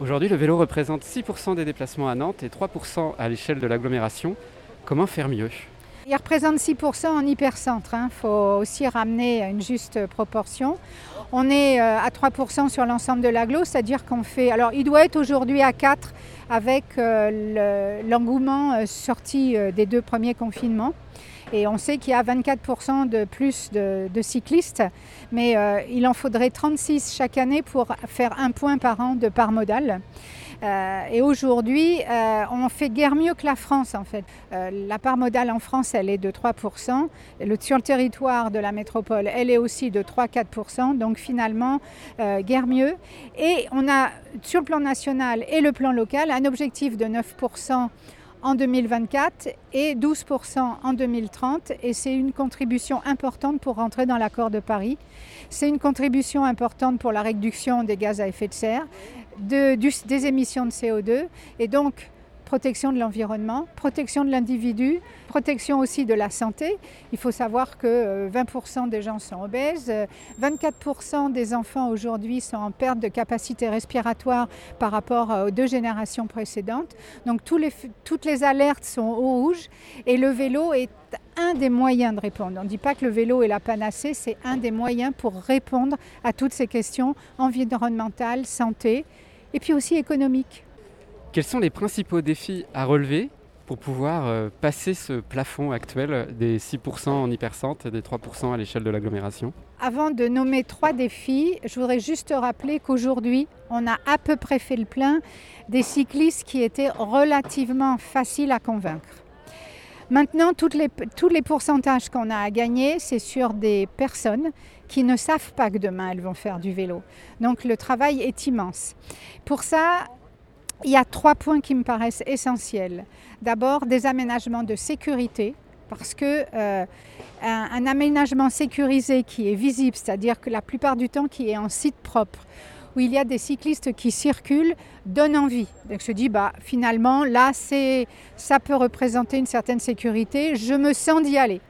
Aujourd'hui, le vélo représente 6% des déplacements à Nantes et 3% à l'échelle de l'agglomération. Comment faire mieux? Il représente 6% en hypercentre, il faut aussi ramener une juste proportion. On est euh, à 3% sur l'ensemble de l'agglo, c'est-à-dire qu'on fait... Alors il doit être aujourd'hui à 4 avec euh, le- l'engouement euh, sorti des deux premiers confinements. Et on sait qu'il y a 24% de plus de, cyclistes, mais il en faudrait 36 chaque année pour faire un point par an de part modale. Euh, et aujourd'hui, euh, on fait guère mieux que la France en fait. Euh, la part modale en France, elle est de 3%. Le- sur le territoire de la métropole, elle est aussi de 3-4%. Donc finalement, guère mieux. Et on a sur le plan national et le plan local un objectif de 9% en 2024 et 12% en 2030. Et c'est une contribution importante pour rentrer dans l'accord de Paris. C'est une contribution importante pour la réduction des gaz à effet de serre, des émissions de CO2 et donc protection de l'environnement, protection de l'individu, protection aussi de la santé. Il faut savoir que euh, 20% des gens sont obèses, euh, 24% des enfants aujourd'hui sont en perte de capacité respiratoire par rapport euh, aux deux générations précédentes. Donc toutes les alertes sont au rouge et le vélo est un des moyens de répondre. On ne dit pas que le vélo est la panacée, c'est un des moyens pour répondre à toutes ces questions environnementales, santé et puis aussi économiques. Quels sont les principaux défis à relever pour pouvoir euh, passer ce plafond actuel des 6% en hypercentre et des 3% à l'échelle de l'agglomération? Avant de nommer trois défis, je voudrais juste rappeler qu'aujourd'hui, on a à peu près fait le plein des cyclistes qui étaient relativement faciles à convaincre. Maintenant, toutes les- tous les pourcentages qu'on a à gagner, c'est sur des personnes qui ne savent pas que demain elles vont faire du vélo. Donc le travail est immense. Pour ça, il y a trois points qui me paraissent essentiels. D'abord, des aménagements de sécurité, parce que euh, un, aménagement sécurisé qui est visible, c'est-à-dire que la plupart du temps qui est en site propre, où il y a des cyclistes qui circulent, donne envie. Donc je dis, bah, finalement, là, c'est, ça peut représenter une certaine sécurité, je me sens d'y aller.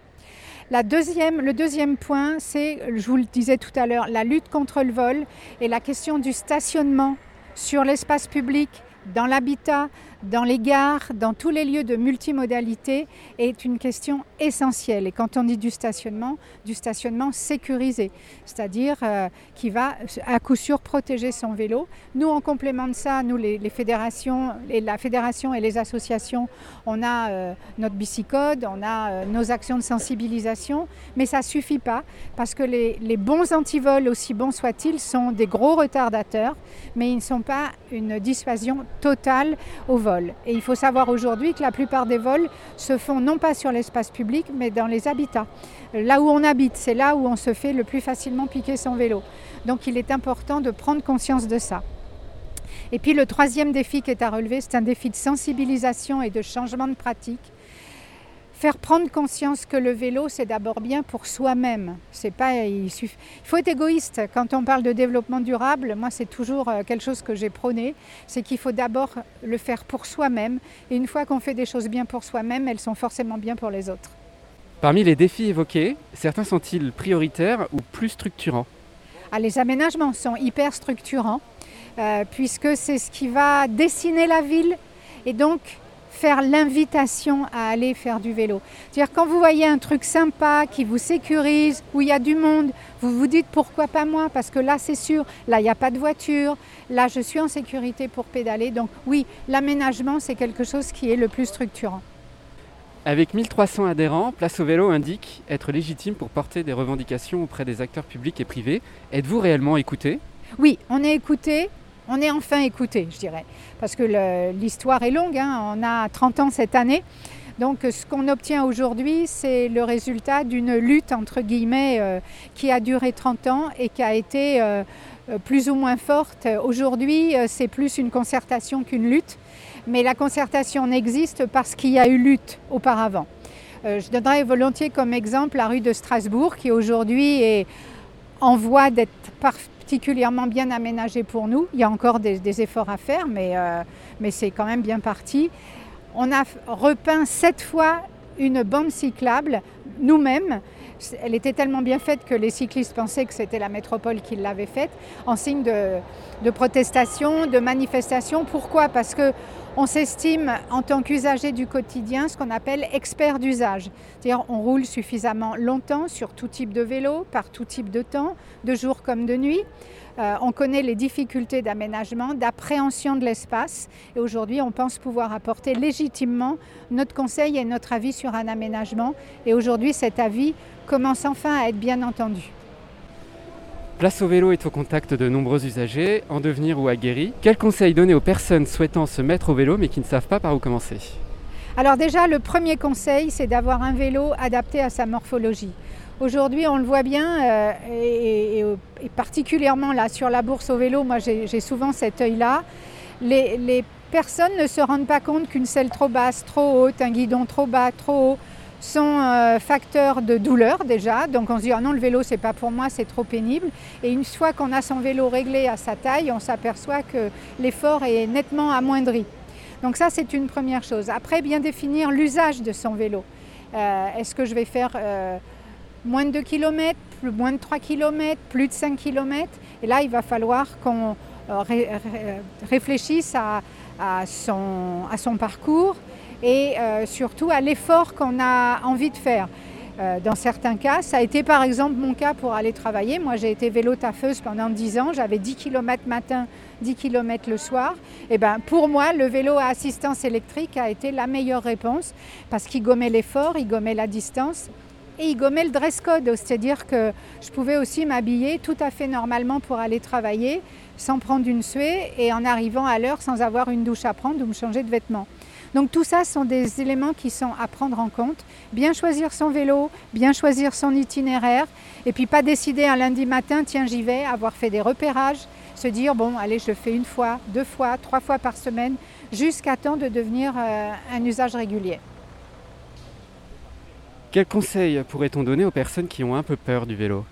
Le deuxième point, c'est, je vous le disais tout à l'heure, la lutte contre le vol et la question du stationnement sur l'espace public, dans l'habitat, dans les gares, dans tous les lieux de multimodalité est une question essentielle. Et quand on dit du stationnement, du stationnement sécurisé, c'est-à-dire euh, qui va à coup sûr protéger son vélo. Nous, en complément de ça, nous, les, fédérations, la fédération et les associations, on a euh, notre bicicode, on a euh, nos actions de sensibilisation, mais ça suffit pas parce que les, les bons antivols, aussi bons soient-ils, sont des gros retardateurs, mais ils ne sont pas une dissuasion totale au vol. Et il faut savoir aujourd'hui que la plupart des vols se font non pas sur l'espace public, mais dans les habitats. Là où on habite, c'est là où on se fait le plus facilement piquer son vélo. Donc il est important de prendre conscience de ça. Et puis le troisième défi qui est à relever, c'est un défi de sensibilisation et de changement de pratique. Faire prendre conscience que le vélo, c'est d'abord bien pour soi-même. C'est pas, il, suffit, il faut être égoïste. Quand on parle de développement durable, moi, c'est toujours euh, quelque chose que j'ai prôné. C'est qu'il faut d'abord le faire pour soi-même. Et une fois qu'on fait des choses bien pour soi-même, elles sont forcément bien pour les autres. Parmi les défis évoqués, certains sont-ils prioritaires ou plus structurants? Ah, les aménagements sont hyper structurants, euh, puisque c'est ce qui va dessiner la ville et donc faire l'invitation à aller faire du vélo. C'est-à-dire quand vous voyez un truc sympa qui vous sécurise, où il y a du monde, vous vous dites pourquoi pas moi? Parce que là c'est sûr, là il n'y a pas de voiture, là je suis en sécurité pour pédaler. Donc oui, l'aménagement c'est quelque chose qui est le plus structurant. Avec 1300 adhérents, Place au vélo indique être légitime pour porter des revendications auprès des acteurs publics et privés. Êtes-vous réellement écouté? Oui, on est écouté, on est enfin écouté, je dirais. Parce que l'histoire est longue, hein, on a 30 ans cette année. Donc ce qu'on obtient aujourd'hui, c'est le résultat d'une lutte, entre guillemets, euh, qui a duré 30 ans et qui a été euh, euh, plus ou moins forte. Aujourd'hui, euh, c'est plus une concertation qu'une lutte. Mais la concertation n'existe parce qu'il y a eu lutte auparavant. Euh, je donnerai volontiers comme exemple la rue de Strasbourg, qui aujourd'hui est en voie d'être particulièrement bien aménagée pour nous. Il y a encore des, efforts à faire, mais, euh, mais c'est quand même bien parti. On a repeint sept fois une bande cyclable nous-mêmes. Elle était tellement bien faite que les cyclistes pensaient que c'était la métropole qui l'avait faite, en signe de, de protestation, de manifestation. Pourquoi? Parce que on s'estime en tant qu'usager du quotidien ce qu'on appelle expert d'usage. C'est-à-dire on roule suffisamment longtemps sur tout type de vélo, par tout type de temps, de jour comme de nuit. Euh, on connaît les difficultés d'aménagement, d'appréhension de l'espace et aujourd'hui on pense pouvoir apporter légitimement notre conseil et notre avis sur un aménagement et aujourd'hui cet avis commence enfin à être bien entendu. Place au vélo est au contact de nombreux usagers, en devenir ou aguerris. Quels conseils donner aux personnes souhaitant se mettre au vélo mais qui ne savent pas par où commencer? Alors déjà, le premier conseil, c'est d'avoir un vélo adapté à sa morphologie. Aujourd'hui, on le voit bien, euh, et, particulièrement sur la bourse au vélo, moi j'ai souvent cet œil-là. Les personnes ne se rendent pas compte qu'une selle trop basse, trop haute, un guidon trop bas, trop haut sont euh, facteurs de douleur déjà. Donc on se dit ah non le vélo c'est pas pour moi, c'est trop pénible. Et une fois qu'on a son vélo réglé à sa taille, on s'aperçoit que l'effort est nettement amoindri. Donc ça, c'est une première chose. Après, bien définir l'usage de son vélo. Euh, Est-ce que je vais faire euh, moins de 2 km, plus, moins de 3 km, plus de 5 km Et là, il va falloir qu'on ré- ré- réfléchisse à son, à son parcours et euh, surtout à l'effort qu'on a envie de faire. Euh, dans certains cas, ça a été par exemple mon cas pour aller travailler. Moi, j'ai été vélo taffeuse pendant 10 ans. J'avais 10 km matin, 10 km le soir. Et ben, pour moi, le vélo à assistance électrique a été la meilleure réponse parce qu'il gommait l'effort, il gommait la distance et il gommait le dress code. C'est-à-dire que je pouvais aussi m'habiller tout à fait normalement pour aller travailler sans prendre une suée et en arrivant à l'heure sans avoir une douche à prendre ou me changer de vêtements. Donc tout ça sont des éléments qui sont à prendre en compte. Bien choisir son vélo, bien choisir son itinéraire, et puis pas décider un lundi matin, tiens j'y vais, avoir fait des repérages, se dire bon allez je le fais une fois, deux fois, trois fois par semaine, jusqu'à temps de devenir euh, un usage régulier. Quels conseils pourrait-on donner aux personnes qui ont un peu peur du vélo?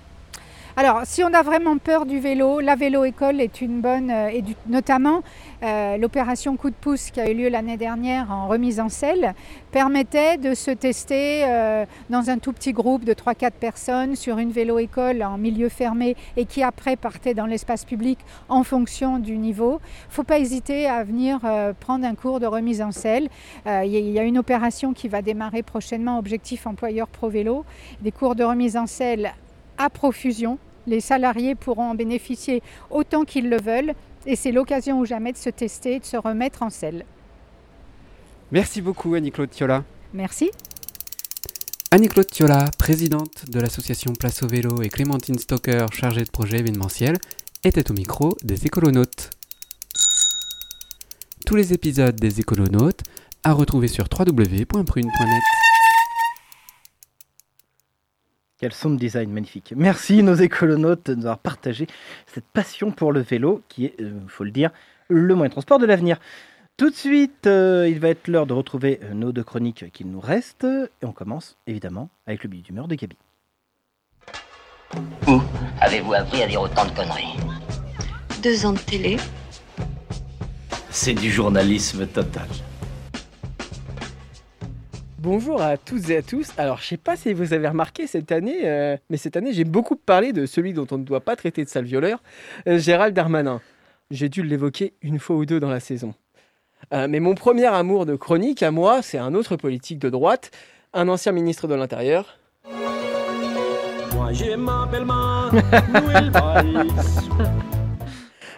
Alors, si on a vraiment peur du vélo, la vélo-école est une bonne, euh, et notamment euh, l'opération coup de pouce qui a eu lieu l'année dernière en remise en selle, permettait de se tester euh, dans un tout petit groupe de 3-4 personnes sur une vélo-école en milieu fermé et qui après partait dans l'espace public en fonction du niveau. Faut pas hésiter à venir prendre un cours de remise en selle. Il y, y a une opération qui va démarrer prochainement, Objectif Employeur Pro Vélo, des cours de remise en selle à profusion. Les salariés pourront en bénéficier autant qu'ils le veulent et c'est l'occasion ou jamais de se tester, de se remettre en selle. Merci beaucoup Annie-Claude Thiola. Merci. Annie-Claude Thiola, présidente de l'association Place au Vélo et Clémentine Stoker, chargée de projet événementiel, était au micro des écolonautes. Tous les épisodes des écolonautes à retrouver sur www.prune.net. Quel sound design magnifique. Merci nos écolonautes de nous avoir partagé cette passion pour le vélo qui est, il faut le dire, le moyen de transport de l'avenir. Tout de suite, euh, il va être l'heure de retrouver euh, nos deux chroniques qu'il nous reste. Et on commence évidemment avec le billet d'humeur de Gabi. Où avez-vous appris à dire autant de conneries? Deux ans de télé. C'est du journalisme total. Bonjour à toutes et à tous. Alors, je sais pas si vous avez remarqué cette année, euh, mais cette année, j'ai beaucoup parlé de celui dont on ne doit pas traiter de sale violeur, euh, Gérald Darmanin. J'ai dû l'évoquer une fois ou deux dans la saison. Euh, mais mon premier amour de chronique, à moi, c'est un autre politique de droite, un ancien ministre de l'Intérieur. Moi.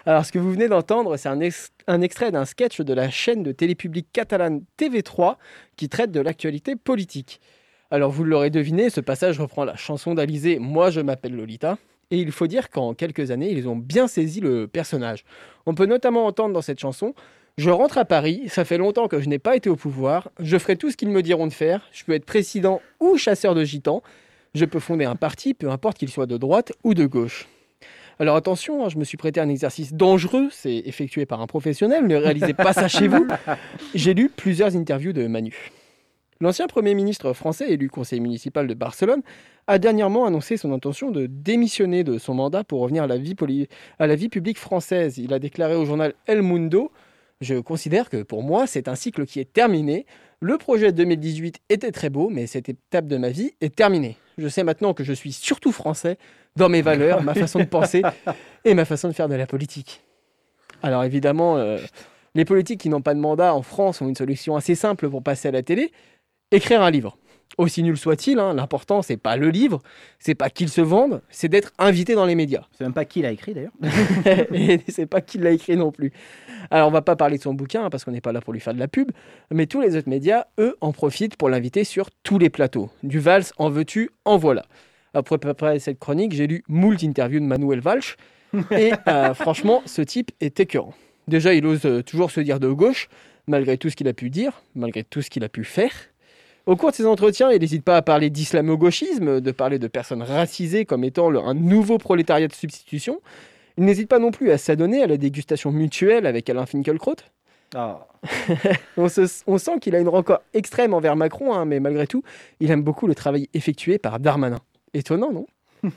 Alors, ce que vous venez d'entendre, c'est un, ex- un extrait d'un sketch de la chaîne de télé publique catalane TV3 qui traite de l'actualité politique. Alors, vous l'aurez deviné, ce passage reprend la chanson d'Alizé Moi je m'appelle Lolita. Et il faut dire qu'en quelques années, ils ont bien saisi le personnage. On peut notamment entendre dans cette chanson Je rentre à Paris, ça fait longtemps que je n'ai pas été au pouvoir, je ferai tout ce qu'ils me diront de faire, je peux être président ou chasseur de gitans, je peux fonder un parti, peu importe qu'il soit de droite ou de gauche. Alors attention, hein, je me suis prêté à un exercice dangereux, c'est effectué par un professionnel, ne réalisez pas ça chez vous. J'ai lu plusieurs interviews de Manu. L'ancien Premier ministre français, élu conseiller municipal de Barcelone, a dernièrement annoncé son intention de démissionner de son mandat pour revenir à la vie, poli- à la vie publique française. Il a déclaré au journal El Mundo Je considère que pour moi, c'est un cycle qui est terminé. Le projet 2018 était très beau, mais cette étape de ma vie est terminée. Je sais maintenant que je suis surtout français dans mes valeurs, ma façon de penser et ma façon de faire de la politique. Alors évidemment, euh, les politiques qui n'ont pas de mandat en France ont une solution assez simple pour passer à la télé écrire un livre. Aussi nul soit-il, hein, l'important c'est pas le livre, c'est pas qu'il se vende, c'est d'être invité dans les médias. C'est même pas qui l'a écrit d'ailleurs. Et c'est pas qui l'a écrit non plus. Alors on va pas parler de son bouquin hein, parce qu'on n'est pas là pour lui faire de la pub, mais tous les autres médias, eux, en profitent pour l'inviter sur tous les plateaux. Du Vals, en veux-tu, en voilà. Après préparer cette chronique, j'ai lu moult interviews de Manuel Valls et euh, franchement, ce type est écœurant. Déjà, il ose euh, toujours se dire de gauche, malgré tout ce qu'il a pu dire, malgré tout ce qu'il a pu faire. Au cours de ses entretiens, il n'hésite pas à parler d'islamo-gauchisme, de parler de personnes racisées comme étant le- un nouveau prolétariat de substitution. Il n'hésite pas non plus à s'adonner à la dégustation mutuelle avec Alain Finkielkraut. Ah. on, se- on sent qu'il a une rancœur extrême envers Macron, hein, mais malgré tout, il aime beaucoup le travail effectué par Darmanin. Étonnant, non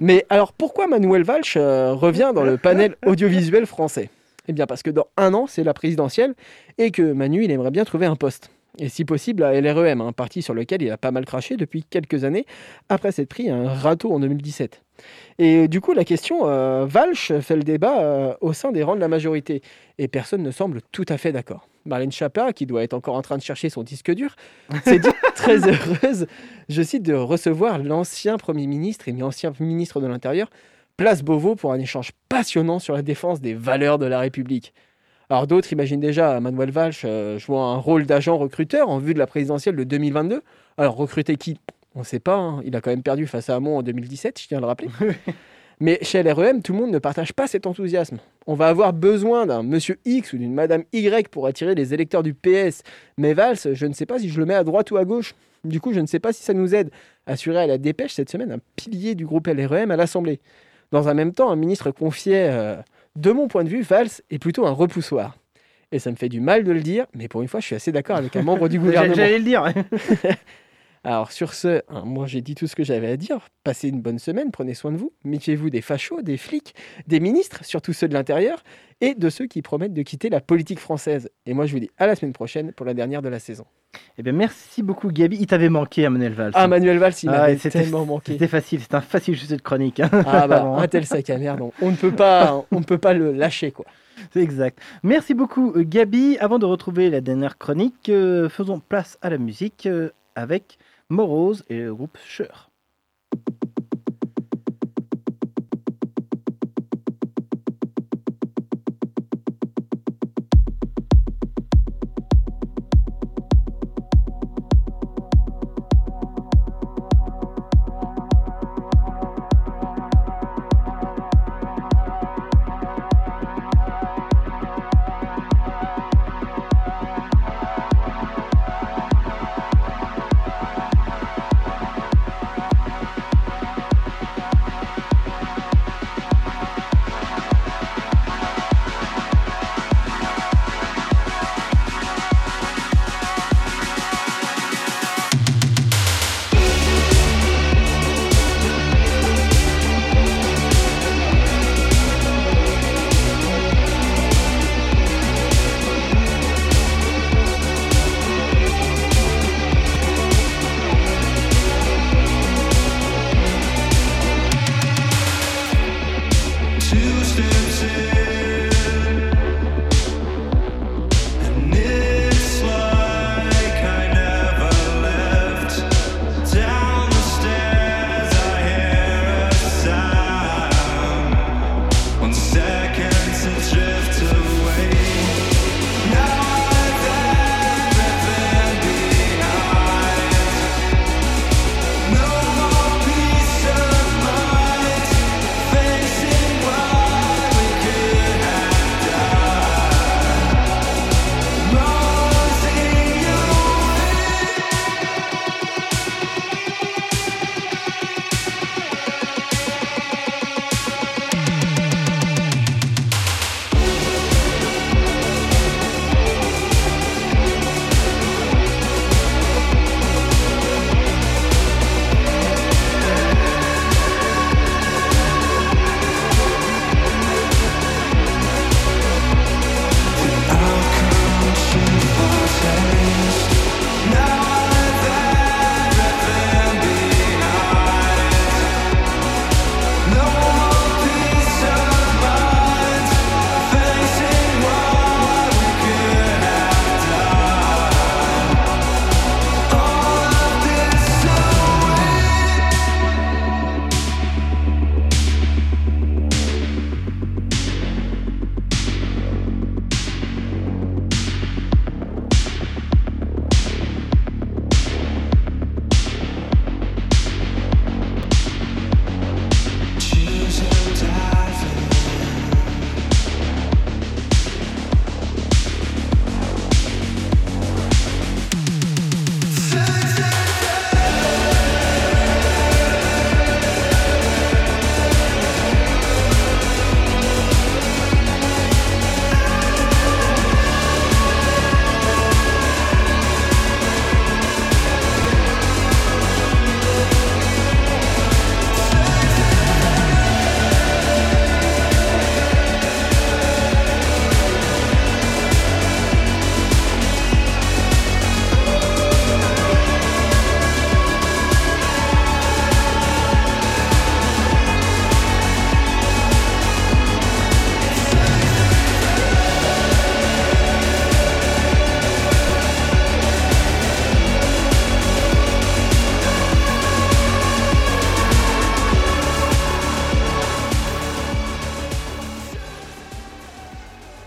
Mais alors, pourquoi Manuel Valls euh, revient dans le panel audiovisuel français? Eh bien, parce que dans un an, c'est la présidentielle et que Manu, il aimerait bien trouver un poste. Et si possible, à LREM, un parti sur lequel il a pas mal craché depuis quelques années, après s'être pris un râteau en 2017. Et du coup, la question, euh, fait le débat euh, au sein des rangs de la majorité. Et personne ne semble tout à fait d'accord. Marlène Schiappa, qui doit être encore en train de chercher son disque dur, s'est dit très heureuse, je cite, de recevoir l'ancien Premier ministre et ancien ministre de l'Intérieur, Place Beauvau, pour un échange passionnant sur la défense des valeurs de la République. Alors d'autres imaginent déjà Manuel Valls euh, jouant un rôle d'agent recruteur en vue de la présidentielle de 2022. Alors recruter qui? On ne sait pas, hein. il a quand même perdu face à Hamon en 2017, je tiens à le rappeler. Mais chez LREM, tout le monde ne partage pas cet enthousiasme. On va avoir besoin d'un monsieur X ou d'une madame Y pour attirer les électeurs du PS. Mais Valls, je ne sais pas si je le mets à droite ou à gauche. Du coup, je ne sais pas si ça nous aide. Assurer à la dépêche cette semaine un pilier du groupe LREM à l'Assemblée. Dans un même temps, un ministre confiait, euh, de mon point de vue, Valls est plutôt un repoussoir. Et ça me fait du mal de le dire, mais pour une fois, je suis assez d'accord avec un membre du gouvernement. J'allais le dire. Alors sur ce, hein, moi j'ai dit tout ce que j'avais à dire. Passez une bonne semaine, prenez soin de vous. Méfiez-vous des fachos, des flics, des ministres, surtout ceux de l'intérieur, et de ceux qui promettent de quitter la politique française. Et moi je vous dis à la semaine prochaine pour la dernière de la saison. Eh bien, merci beaucoup, Gabi. Il t'avait manqué, hein, Manuel Valls. Ah, Manuel Valls, il Ah, m'avait tellement manqué. C'était facile, c'était un facile sujet de chronique. hein. Ah bah, un tel sac à merde, on, ne peut pas, on ne peut pas le lâcher quoi. C'est exact. Merci beaucoup, Gabi. Avant de retrouver la dernière chronique, euh, faisons place à la musique euh, avec Morose et le groupe Shure.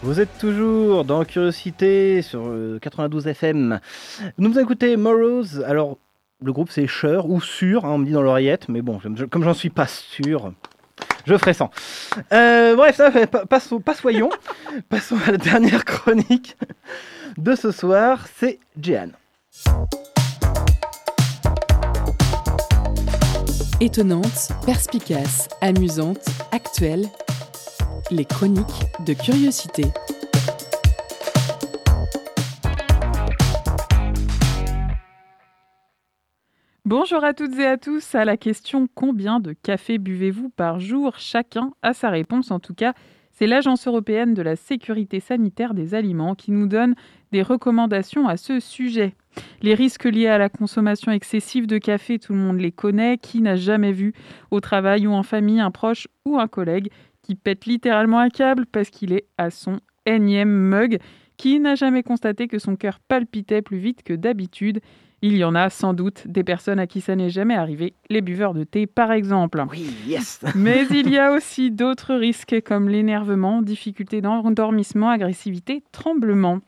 Vous êtes toujours dans Curiosité sur euh, 92 FM. Nous vous écoutez Morrows. Alors, le groupe c'est Cher ou Sûr, hein, on me dit dans l'oreillette, mais bon, je- comme j'en suis pas sûr, je ferai sans. Euh, bref, ça, fait- pas, passons- pas soyons. Passons à la dernière chronique de ce soir, c'est Jeanne. Étonnante, perspicace, amusante, actuelle. Les chroniques de curiosité. Bonjour à toutes et à tous. À la question combien de café buvez-vous par jour Chacun a sa réponse. En tout cas, c'est l'Agence européenne de la sécurité sanitaire des aliments qui nous donne des recommandations à ce sujet. Les risques liés à la consommation excessive de café, tout le monde les connaît. Qui n'a jamais vu au travail ou en famille un proche ou un collègue qui pète littéralement un câble parce qu'il est à son énième mug Qui n'a jamais constaté que son cœur palpitait plus vite que d'habitude il y en a sans doute des personnes à qui ça n'est jamais arrivé, les buveurs de thé par exemple. Oui, yes Mais il y a aussi d'autres risques comme l'énervement, difficulté d'endormissement, agressivité, tremblement.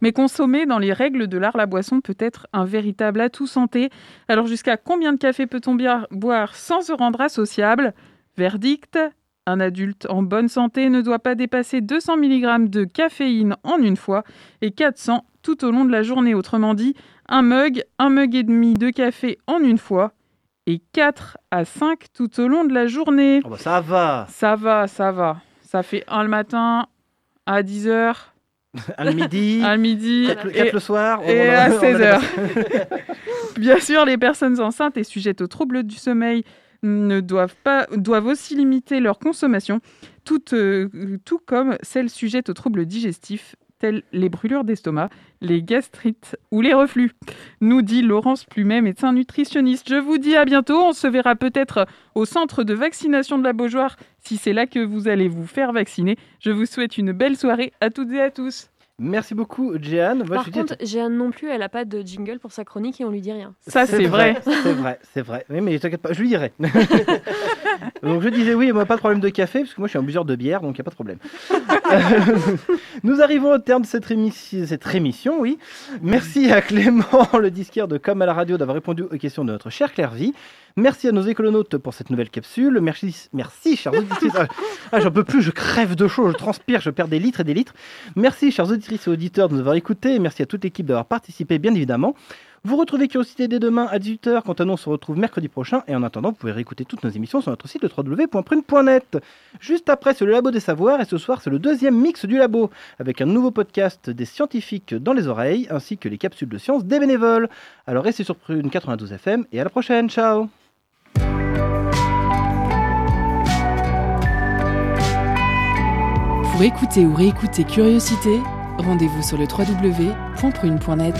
Mais consommer dans les règles de l'art la boisson peut être un véritable atout santé. Alors jusqu'à combien de café peut-on boire sans se rendre associable? Verdict un adulte en bonne santé ne doit pas dépasser 200 mg de caféine en une fois et 400 tout au long de la journée. Autrement dit, un mug, un mug et demi de café en une fois et 4 à 5 tout au long de la journée. Oh bah, ça va Ça va, ça va. Ça fait un le matin, à 10h. À le midi, à midi, quatre le- et- quatre le soir, on et a- à on a 16h. dépassé. Bien sûr, les personnes enceintes et sujettes aux troubles du sommeil ne doivent pas doivent aussi limiter leur consommation, tout, euh, tout comme celles sujettes aux troubles digestifs tels les brûlures d'estomac, les gastrites ou les reflux. Nous dit Laurence Plumet, médecin nutritionniste. Je vous dis à bientôt. On se verra peut-être au centre de vaccination de la Beaujoire si c'est là que vous allez vous faire vacciner. Je vous souhaite une belle soirée à toutes et à tous. Merci beaucoup, Jeanne. Moi, Par je dis- contre, Jeanne non plus, elle a pas de jingle pour sa chronique et on lui dit rien. Ça, c'est vrai. C'est vrai, c'est vrai. Oui, mais t'inquiète pas, je lui dirai. donc je disais oui, moi pas de problème de café, parce que moi je suis un buveur de bière, donc il n'y a pas de problème. Euh, Nous arrivons au terme de cette, émission, cette émission, oui. Merci à Clément, le disquaire de Comme à la radio, d'avoir répondu aux questions de notre chère Claire Vie. Merci à nos écolonautes pour cette nouvelle capsule. Merci, merci chers auditrices. Ah, ah, j'en peux plus, je crève de chaud, je transpire, je perds des litres et des litres. Merci, chers auditrices et auditeurs, de nous avoir écoutés. Merci à toute l'équipe d'avoir participé, bien évidemment. Vous retrouvez Curiosité dès demain à 18h. Quant à nous, on se retrouve mercredi prochain. Et en attendant, vous pouvez réécouter toutes nos émissions sur notre site le www.prune.net. Juste après, c'est le Labo des Savoirs. Et ce soir, c'est le deuxième mix du Labo, avec un nouveau podcast des scientifiques dans les oreilles, ainsi que les capsules de science des bénévoles. Alors restez sur Prune 92 FM et à la prochaine. Ciao Pour écouter ou réécouter Curiosité, rendez-vous sur le www.prune.net.